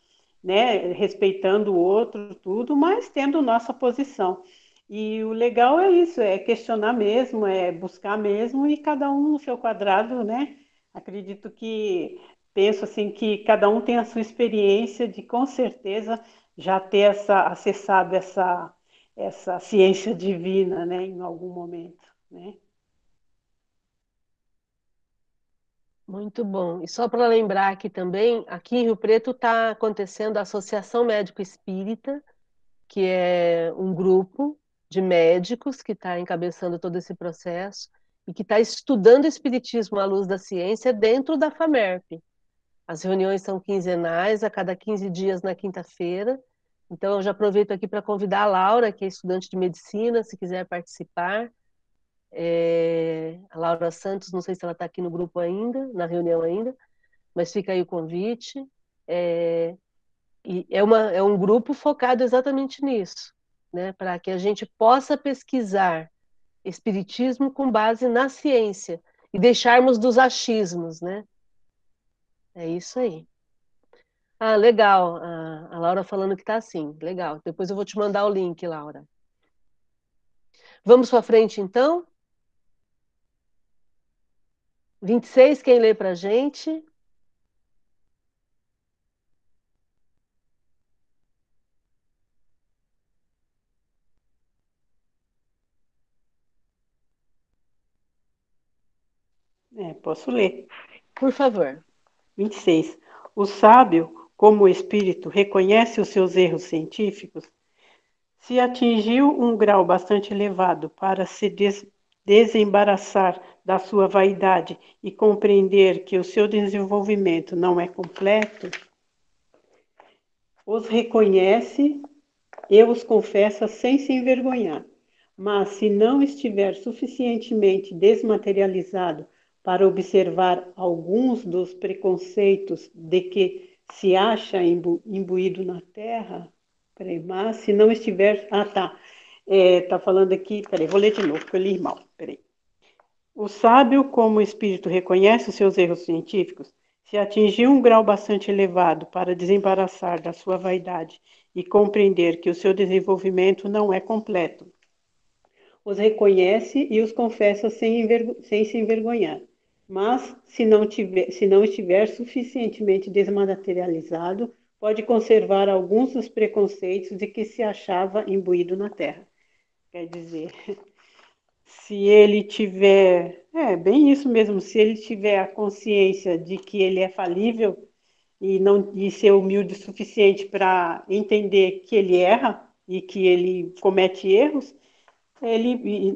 né? Respeitando o outro, tudo, mas tendo nossa posição. E o legal é isso, é questionar mesmo, é buscar mesmo, e cada um no seu quadrado, né? Acredito que, penso assim, que cada um tem a sua experiência de, com certeza, já ter essa, acessado essa, essa ciência divina, né? Em algum momento, né?
Muito bom. E só para lembrar aqui também, aqui em Rio Preto está acontecendo a Associação Médico Espírita, que é um grupo de médicos que está encabeçando todo esse processo e que está estudando o Espiritismo à luz da ciência dentro da FAMERP. As reuniões são quinzenais, a cada 15 dias na quinta-feira. Então, eu já aproveito aqui para convidar a Laura, que é estudante de medicina, se quiser participar. É, a Laura Santos, não sei se ela está aqui no grupo ainda, na reunião ainda, mas fica aí o convite. É, e é, uma, é um grupo focado exatamente nisso, né, para que a gente possa pesquisar espiritismo com base na ciência e deixarmos dos achismos, né? É isso aí. Ah, legal. A, Laura falando que está assim. Legal. Depois eu vou te mandar o link, Laura. Vamos para frente, então? 26, quem lê para a gente?
É, posso ler.
Por favor.
26. O sábio, como espírito, reconhece os seus erros científicos. Se atingiu um grau bastante elevado para se des desembaraçar da sua vaidade e compreender que o seu desenvolvimento não é completo, os reconhece e os confessa sem se envergonhar. Mas se não estiver suficientemente desmaterializado para observar alguns dos preconceitos de que se acha imbu imbuído na terra, peraí, mas se não estiver. Ah, tá. É, falando aqui, peraí, vou ler de novo, porque eu li mal, peraí. O sábio, como espírito reconhece os seus erros científicos, Se atingir um grau bastante elevado para desembaraçar da sua vaidade e compreender que o seu desenvolvimento não é completo, os reconhece e os confessa sem, sem se envergonhar. Mas, se não, tiver, se não estiver suficientemente desmaterializado, pode conservar alguns dos preconceitos de que se achava imbuído na terra. Quer dizer, <laughs> se ele tiver, é bem isso mesmo, se ele tiver a consciência de que ele é falível e não e ser humilde o suficiente para entender que ele erra e que ele comete erros, ele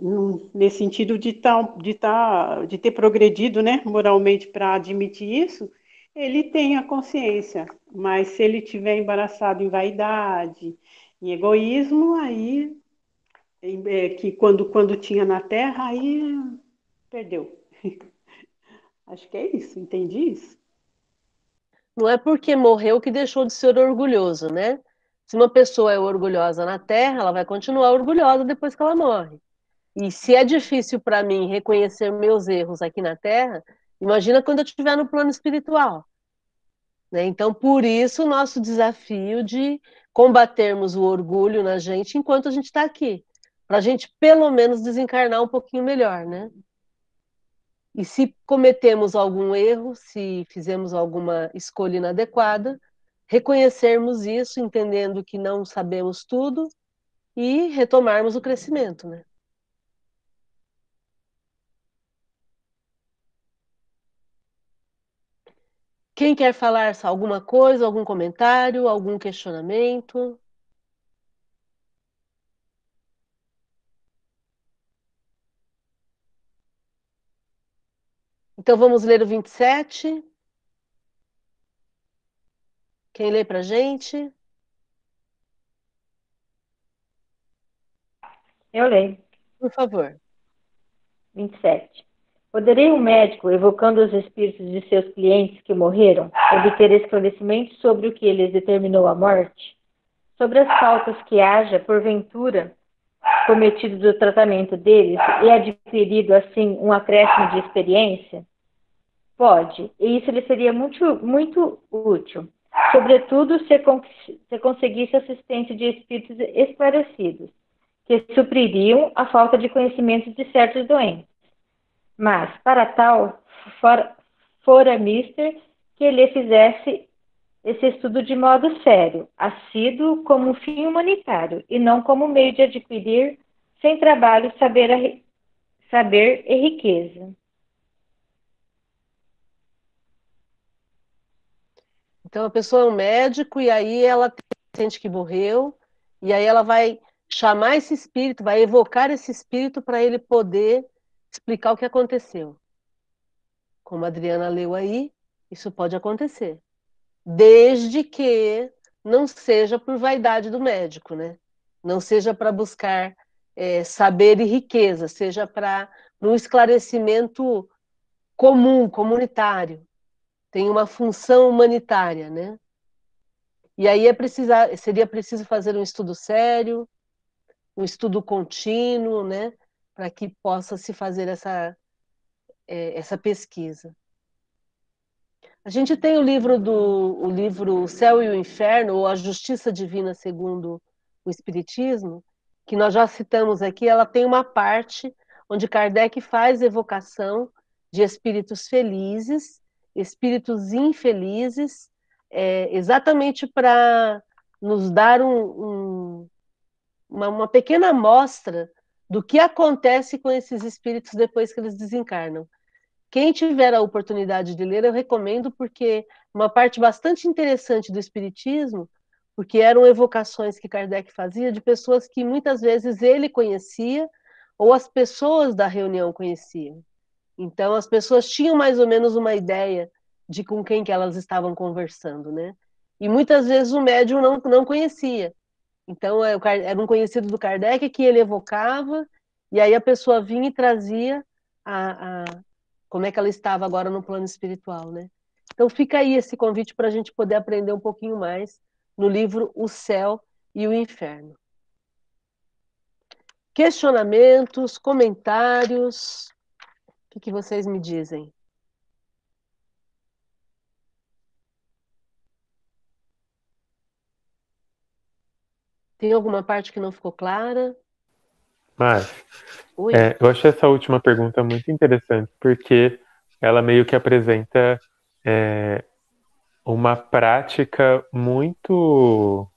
nesse sentido de tá, de tá, de ter progredido, né, moralmente para admitir isso, ele tem a consciência, mas se ele tiver embaraçado em vaidade, em egoísmo, aí é, que quando, quando tinha na Terra, aí perdeu. <laughs> Acho que é isso, entendi isso.
Não é porque morreu que deixou de ser orgulhoso, né? Se uma pessoa é orgulhosa na Terra, ela vai continuar orgulhosa depois que ela morre. E se é difícil para mim reconhecer meus erros aqui na Terra, imagina quando eu estiver no plano espiritual. Né? Então, por isso, o nosso desafio de combatermos o orgulho na gente enquanto a gente está aqui para a gente pelo menos desencarnar um pouquinho melhor, né? E se cometemos algum erro, se fizemos alguma escolha inadequada, reconhecermos isso, entendendo que não sabemos tudo e retomarmos o crescimento, né? Quem quer falar alguma coisa, algum comentário, algum questionamento? Então vamos ler o 27. Quem lê para a gente?
Eu leio.
Por favor.
27. Poderia um médico, evocando os espíritos de seus clientes que morreram, obter esclarecimentos sobre o que lhes determinou a morte? Sobre as faltas que haja, porventura, cometido do tratamento deles e adquirido, assim, um acréscimo de experiência? Pode, e isso lhe seria muito, muito útil, sobretudo se, se conseguisse assistência de espíritos esclarecidos, que supririam a falta de conhecimento de certos doentes. Mas, para tal, fora, fora mister que ele fizesse esse estudo de modo sério, assíduo como um fim humanitário, e não como meio de adquirir, sem trabalho, saber, saber e riqueza.
Então a pessoa é um médico e aí ela sente que morreu e aí ela vai chamar esse espírito, vai evocar esse espírito para ele poder explicar o que aconteceu. Como a Adriana leu aí, isso pode acontecer, desde que não seja por vaidade do médico, né? Não seja para buscar é, saber e riqueza, seja para um esclarecimento comum, comunitário tem uma função humanitária, né? E aí é precisar, seria preciso fazer um estudo sério, um estudo contínuo, né, para que possa se fazer essa é, essa pesquisa. A gente tem o livro do o livro O Céu e o Inferno ou A Justiça Divina segundo o Espiritismo, que nós já citamos aqui. Ela tem uma parte onde Kardec faz evocação de espíritos felizes espíritos infelizes, é, exatamente para nos dar um, um, uma, uma pequena amostra do que acontece com esses espíritos depois que eles desencarnam. Quem tiver a oportunidade de ler, eu recomendo, porque uma parte bastante interessante do Espiritismo, porque eram evocações que Kardec fazia de pessoas que muitas vezes ele conhecia ou as pessoas da reunião conheciam. Então, as pessoas tinham mais ou menos uma ideia de com quem que elas estavam conversando, né? E muitas vezes o médium não, não conhecia. Então, é, era um conhecido do Kardec que ele evocava, e aí a pessoa vinha e trazia a, a como é que ela estava agora no plano espiritual, né? Então, fica aí esse convite para a gente poder aprender um pouquinho mais no livro O Céu e o Inferno. Questionamentos, comentários, que, que vocês me dizem? Tem alguma parte que não ficou clara?
Mas, é, eu achei essa última pergunta muito interessante, porque ela meio que apresenta é, uma prática muito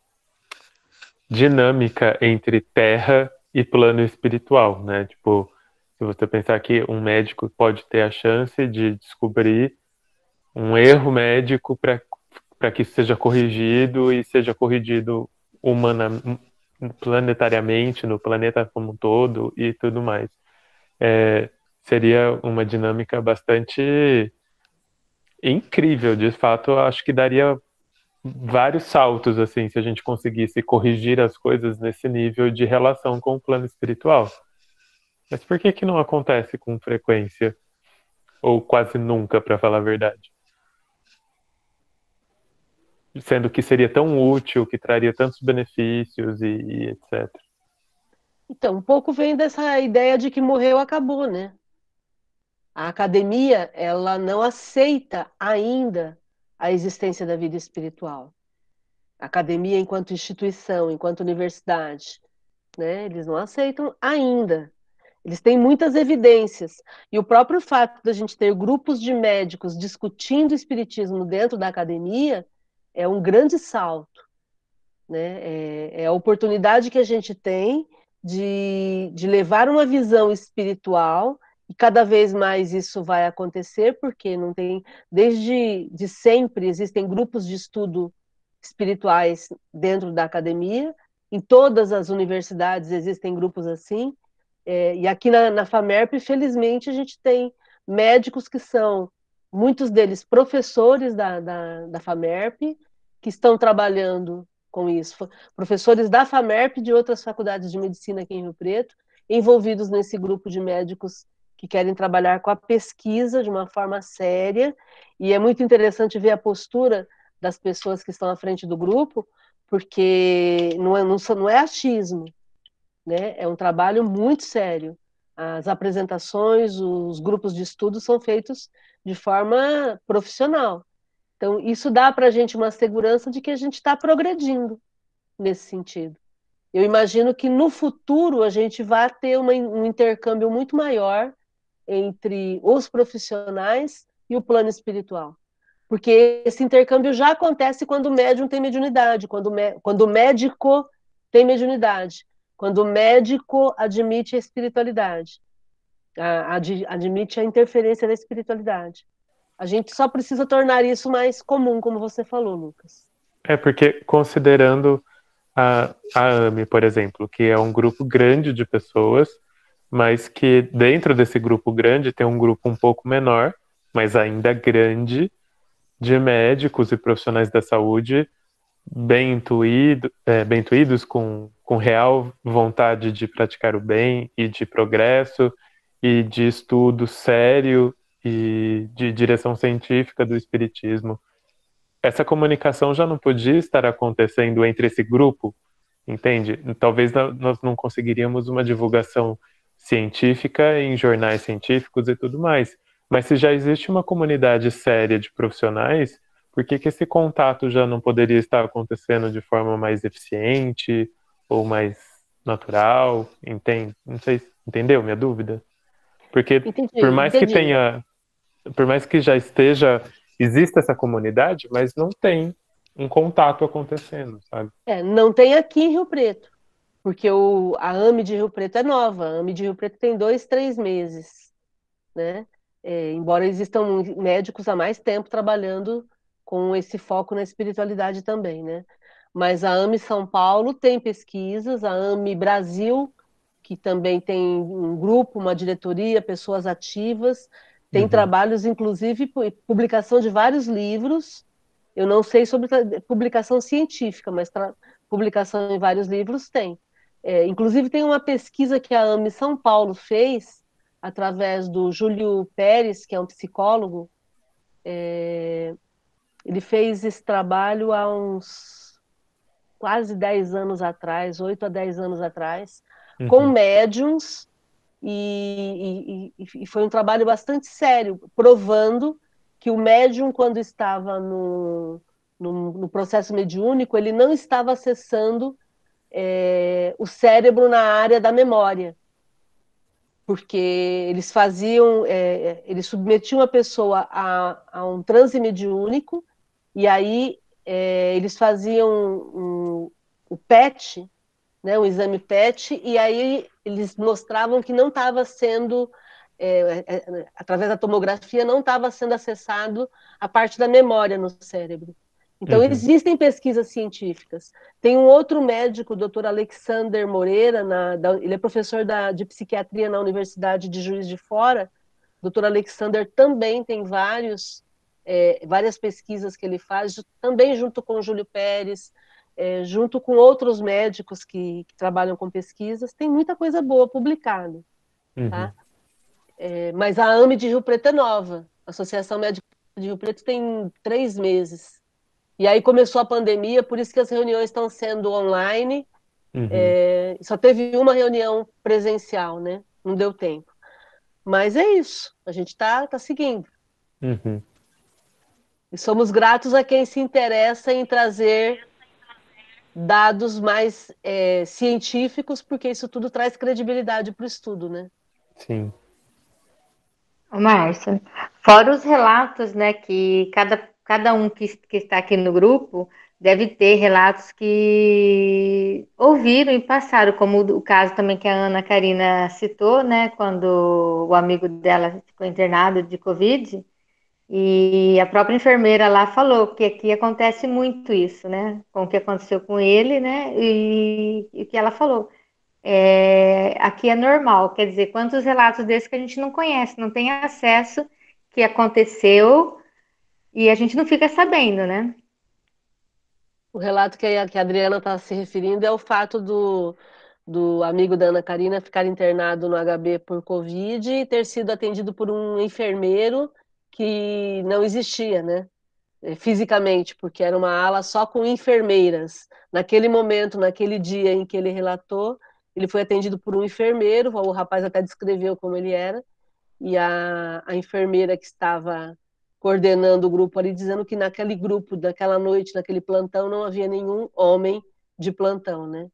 dinâmica entre terra e plano espiritual, né? Tipo, se você pensar que um médico pode ter a chance de descobrir um erro médico para que isso seja corrigido e seja corrigido humana, planetariamente, no planeta como um todo e tudo mais. É, seria uma dinâmica bastante incrível, de fato, acho que daria vários saltos assim se a gente conseguisse corrigir as coisas nesse nível de relação com o plano espiritual. Mas por que que não acontece com frequência ou quase nunca, para falar a verdade? Sendo que seria tão útil, que traria tantos benefícios e, e etc.
Então, um pouco vem dessa ideia de que morreu, acabou, né? A academia, ela não aceita ainda a existência da vida espiritual. A academia enquanto instituição, enquanto universidade, né? Eles não aceitam ainda. Eles têm muitas evidências. E o próprio fato da gente ter grupos de médicos discutindo o espiritismo dentro da academia é um grande salto. Né? É, é a oportunidade que a gente tem de, de levar uma visão espiritual e cada vez mais isso vai acontecer, porque não tem, desde de sempre existem grupos de estudo espirituais dentro da academia, em todas as universidades existem grupos assim, é, e aqui na, na FAMERP, felizmente, a gente tem médicos que são, muitos deles professores da, da, da FAMERP, que estão trabalhando com isso, professores da FAMERP de outras faculdades de medicina aqui em Rio Preto, envolvidos nesse grupo de médicos que querem trabalhar com a pesquisa de uma forma séria, e é muito interessante ver a postura das pessoas que estão à frente do grupo, porque não é, não, não é achismo, né? é um trabalho muito sério. As apresentações, os grupos de estudo são feitos de forma profissional. Então, isso dá para a gente uma segurança de que a gente está progredindo nesse sentido. Eu imagino que no futuro a gente vai ter uma, um intercâmbio muito maior entre os profissionais e o plano espiritual. Porque esse intercâmbio já acontece quando o médium tem mediunidade, quando, quando o médico tem mediunidade, quando o médico admite a espiritualidade, ad, admite a interferência da espiritualidade. A gente só precisa tornar isso mais comum, como você falou, Lucas.
É, porque considerando a, a AME, por exemplo, que é um grupo grande de pessoas, mas que dentro desse grupo grande tem um grupo um pouco menor, mas ainda grande, de médicos e profissionais da saúde bem, intuído, é, bem intuídos, com, com real vontade de praticar o bem e de progresso e de estudo sério e de direção científica do espiritismo. Essa comunicação já não podia estar acontecendo entre esse grupo, entende? Talvez nós não conseguiríamos uma divulgação científica em jornais científicos e tudo mais. Mas se já existe uma comunidade séria de profissionais, por que, que esse contato já não poderia estar acontecendo de forma mais eficiente ou mais natural? Entende? Não sei, entendeu minha dúvida? Porque entendi, por mais entendi. que tenha, por mais que já esteja, exista essa comunidade, mas não tem um contato acontecendo, sabe?
É, não tem aqui em Rio Preto porque o, a AME de Rio Preto é nova, a AME de Rio Preto tem dois, três meses, né? É, embora existam médicos há mais tempo trabalhando com esse foco na espiritualidade também, né? Mas a AME São Paulo tem pesquisas, a AME Brasil, que também tem um grupo, uma diretoria, pessoas ativas, tem uhum. trabalhos, inclusive, publicação de vários livros. Eu não sei sobre publicação científica, mas publicação em vários livros tem. É, inclusive, tem uma pesquisa que a AME São Paulo fez, através do Júlio Pérez, que é um psicólogo. É, ele fez esse trabalho há uns quase 10 anos atrás, 8 a 10 anos atrás, uhum. com médiums, e, e, e, foi um trabalho bastante sério, provando que o médium, quando estava no, no, no processo mediúnico, ele não estava acessando é, o cérebro na área da memória. Porque eles faziam, é, eles submetiam a pessoa a, a um transe mediúnico, e aí é, eles faziam um, o PET, né, um exame PET, e aí eles mostravam que não estava sendo, é, é, através da tomografia, não estava sendo acessado a parte da memória no cérebro. Então, uhum. existem pesquisas científicas. Tem um outro médico, o doutor Alexander Moreira, na, da, ele é professor da, de psiquiatria na Universidade de Juiz de Fora. O doutor Alexander também tem vários, é, várias pesquisas que ele faz, também junto com o Júlio Pérez, é, junto com outros médicos que, que, trabalham com pesquisas. Tem muita coisa boa publicada. Uhum. Tá? É, mas a AME de Rio Preto é nova. A Associação Médica de Rio Preto tem três meses. E aí começou a pandemia, por isso que as reuniões estão sendo online. Uhum. É, só teve uma reunião presencial, né? Não deu tempo. Mas é isso. A gente está tá seguindo. Uhum. E somos gratos a quem se interessa em trazer dados mais é, científicos, porque isso tudo traz credibilidade para o estudo, né?
Sim.
Márcia, fora os relatos, né, que cada cada um que, que está aqui no grupo deve ter relatos que ouviram e passaram, como o caso também que a Ana Karina citou, né, quando o amigo dela ficou internado de Covid, e a própria enfermeira lá falou que aqui acontece muito isso, né, com o que aconteceu com ele, né, e, o que ela falou. É, aqui é normal, quer dizer, quantos relatos desses que a gente não conhece, não tem acesso, que aconteceu e a gente não fica sabendo, né?
O relato que a, que a Adriana está se referindo é o fato do, do amigo da Ana Karina ficar internado no HB por Covid e ter sido atendido por um enfermeiro que não existia, né? É, fisicamente, porque era uma ala só com enfermeiras. Naquele momento, naquele dia em que ele relatou, ele foi atendido por um enfermeiro, o rapaz até descreveu como ele era, e a, a enfermeira que estava coordenando o grupo ali, dizendo que naquele grupo, daquela noite, naquele plantão, não havia nenhum homem de plantão, né?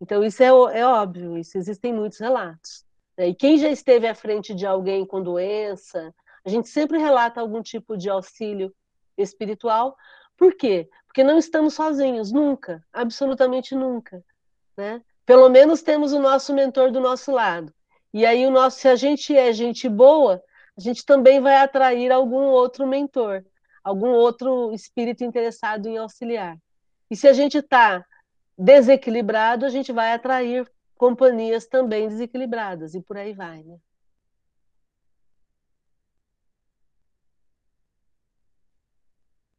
Então, isso é, é óbvio, isso existem muitos relatos. Né? E quem já esteve à frente de alguém com doença, a gente sempre relata algum tipo de auxílio espiritual. Por quê? Porque não estamos sozinhos, nunca, absolutamente nunca. Né? Pelo menos temos o nosso mentor do nosso lado. E aí, o nosso, se a gente é gente boa, a gente também vai atrair algum outro mentor, algum outro espírito interessado em auxiliar. E se a gente está desequilibrado, a gente vai atrair companhias também desequilibradas, e por aí vai, né?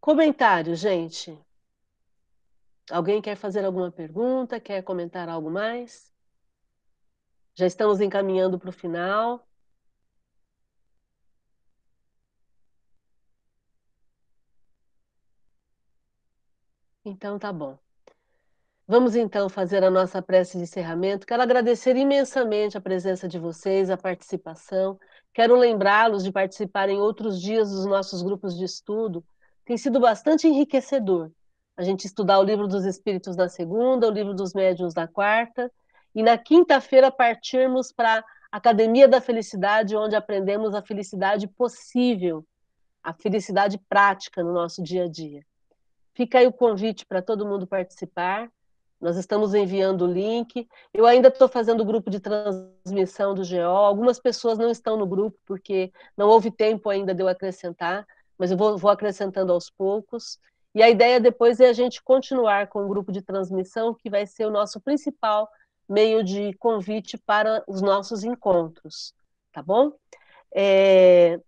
Comentário, gente. Alguém quer fazer alguma pergunta? Quer comentar algo mais? Já estamos encaminhando para o final. Então tá bom. Vamos então fazer a nossa prece de encerramento. Quero agradecer imensamente a presença de vocês, a participação. Quero lembrá-los de participar em outros dias dos nossos grupos de estudo. Tem sido bastante enriquecedor a gente estudar o livro dos Espíritos na segunda, o livro dos Médiuns na quarta, e na quinta-feira partirmos para a Academia da Felicidade, onde aprendemos a felicidade possível, a felicidade prática no nosso dia a dia. Fica aí o convite para todo mundo participar. Nós estamos enviando o link. Eu ainda estou fazendo o grupo de transmissão do GO. Algumas pessoas não estão no grupo porque não houve tempo ainda de eu acrescentar, mas eu vou, vou acrescentando aos poucos. E a ideia depois é a gente continuar com o grupo de transmissão, que vai ser o nosso principal meio de convite para os nossos encontros, tá bom? É...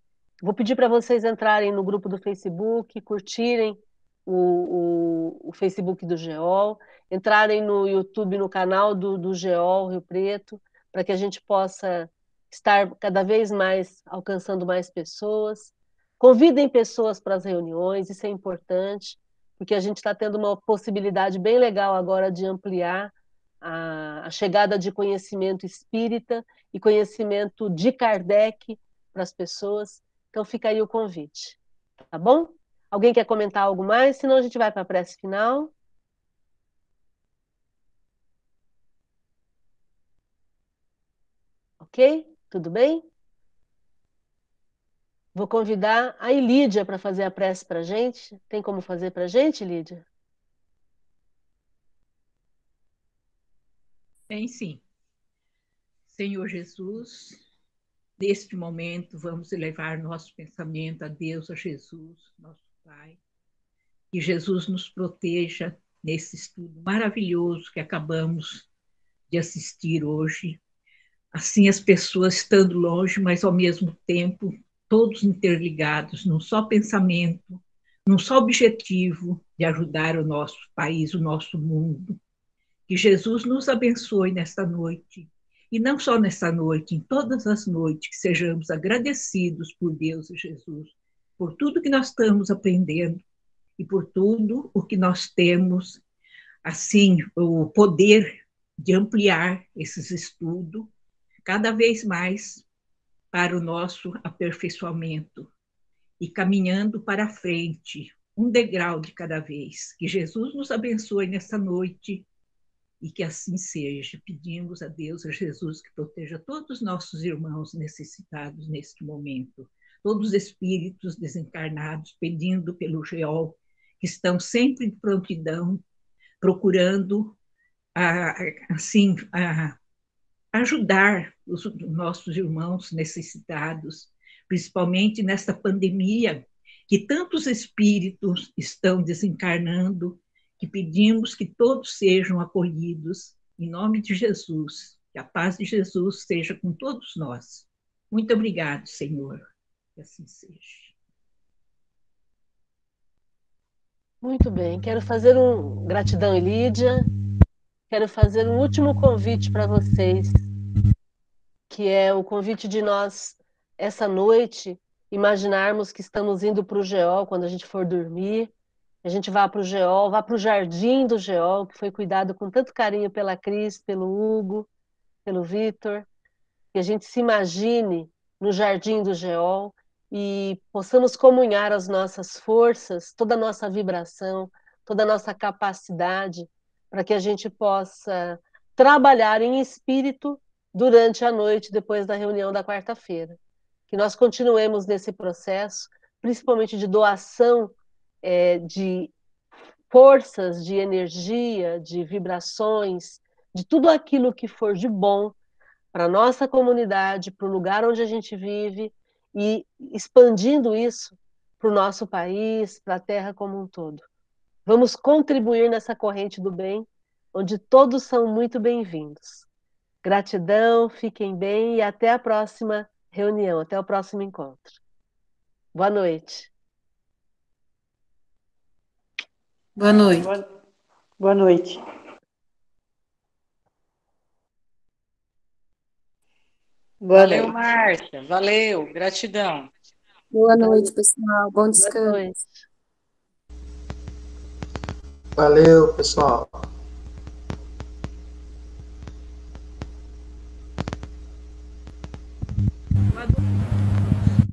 Vou pedir para vocês entrarem no grupo do Facebook, curtirem o, o, o Facebook do GEOL, entrarem no YouTube, no canal do, do GEOL Rio Preto, para que a gente possa estar cada vez mais alcançando mais pessoas. Convidem pessoas para as reuniões, isso é importante, porque a gente está tendo uma possibilidade bem legal agora de ampliar a, a chegada de conhecimento espírita e conhecimento de Kardec para as pessoas. Então fica aí o convite, tá bom? Alguém quer comentar algo mais? Senão a gente vai para a prece final. Ok? Tudo bem? Vou convidar a Lídia para fazer a prece para a gente. Tem como fazer para a gente, Lídia?
Tem sim. Senhor Jesus, neste momento vamos elevar nosso pensamento a Deus, a Jesus, nosso Pai. Que Jesus nos proteja nesse estudo maravilhoso que acabamos de assistir hoje. Assim, as pessoas estando longe, mas ao mesmo tempo todos interligados num só pensamento, num só objetivo de ajudar o nosso país, o nosso mundo. Que Jesus nos abençoe nesta noite. E não só nesta noite, em todas as noites, que sejamos agradecidos por Deus e Jesus, por tudo que nós estamos aprendendo e por tudo o que nós temos, assim, o poder de ampliar esses estudos cada vez mais para o nosso aperfeiçoamento e caminhando para frente, um degrau de cada vez. Que Jesus nos abençoe nessa noite e que assim seja. Pedimos a Deus, a Jesus, que proteja todos os nossos irmãos necessitados neste momento, todos os espíritos desencarnados, pedindo pelo Geol, que estão sempre de prontidão, procurando, assim, ajudar os nossos irmãos necessitados, principalmente nesta pandemia, que tantos espíritos estão desencarnando, que pedimos que todos sejam acolhidos, em nome de Jesus. Que a paz de Jesus seja com todos nós. Muito obrigado, Senhor. Que assim seja.
Muito bem. Quero fazer um gratidão, Lídia quero fazer um último convite para vocês, que é o convite de nós, essa noite, imaginarmos que estamos indo para o Geol quando a gente for dormir. A gente vá para o Geol, vá para o jardim do Geol, que foi cuidado com tanto carinho pela Cris, pelo Hugo, pelo Vitor. Que a gente se imagine no jardim do Geol e possamos comunhar as nossas forças, toda a nossa vibração, toda a nossa capacidade para que a gente possa trabalhar em espírito durante a noite, depois da reunião da quarta-feira. Que nós continuemos nesse processo, principalmente de doação é, de forças, de energia, de vibrações, de tudo aquilo que for de bom para a nossa comunidade, para o lugar onde a gente vive e expandindo isso para o nosso país, para a Terra como um todo. Vamos contribuir nessa corrente do bem, onde todos são muito bem-vindos. Gratidão, fiquem bem e até a próxima reunião, até o próximo encontro. Boa noite.
Boa noite.
Boa, noite.
Boa Valeu, noite. Márcia. Valeu. Gratidão.
Boa noite, pessoal. Bom descanso.
Valeu, pessoal.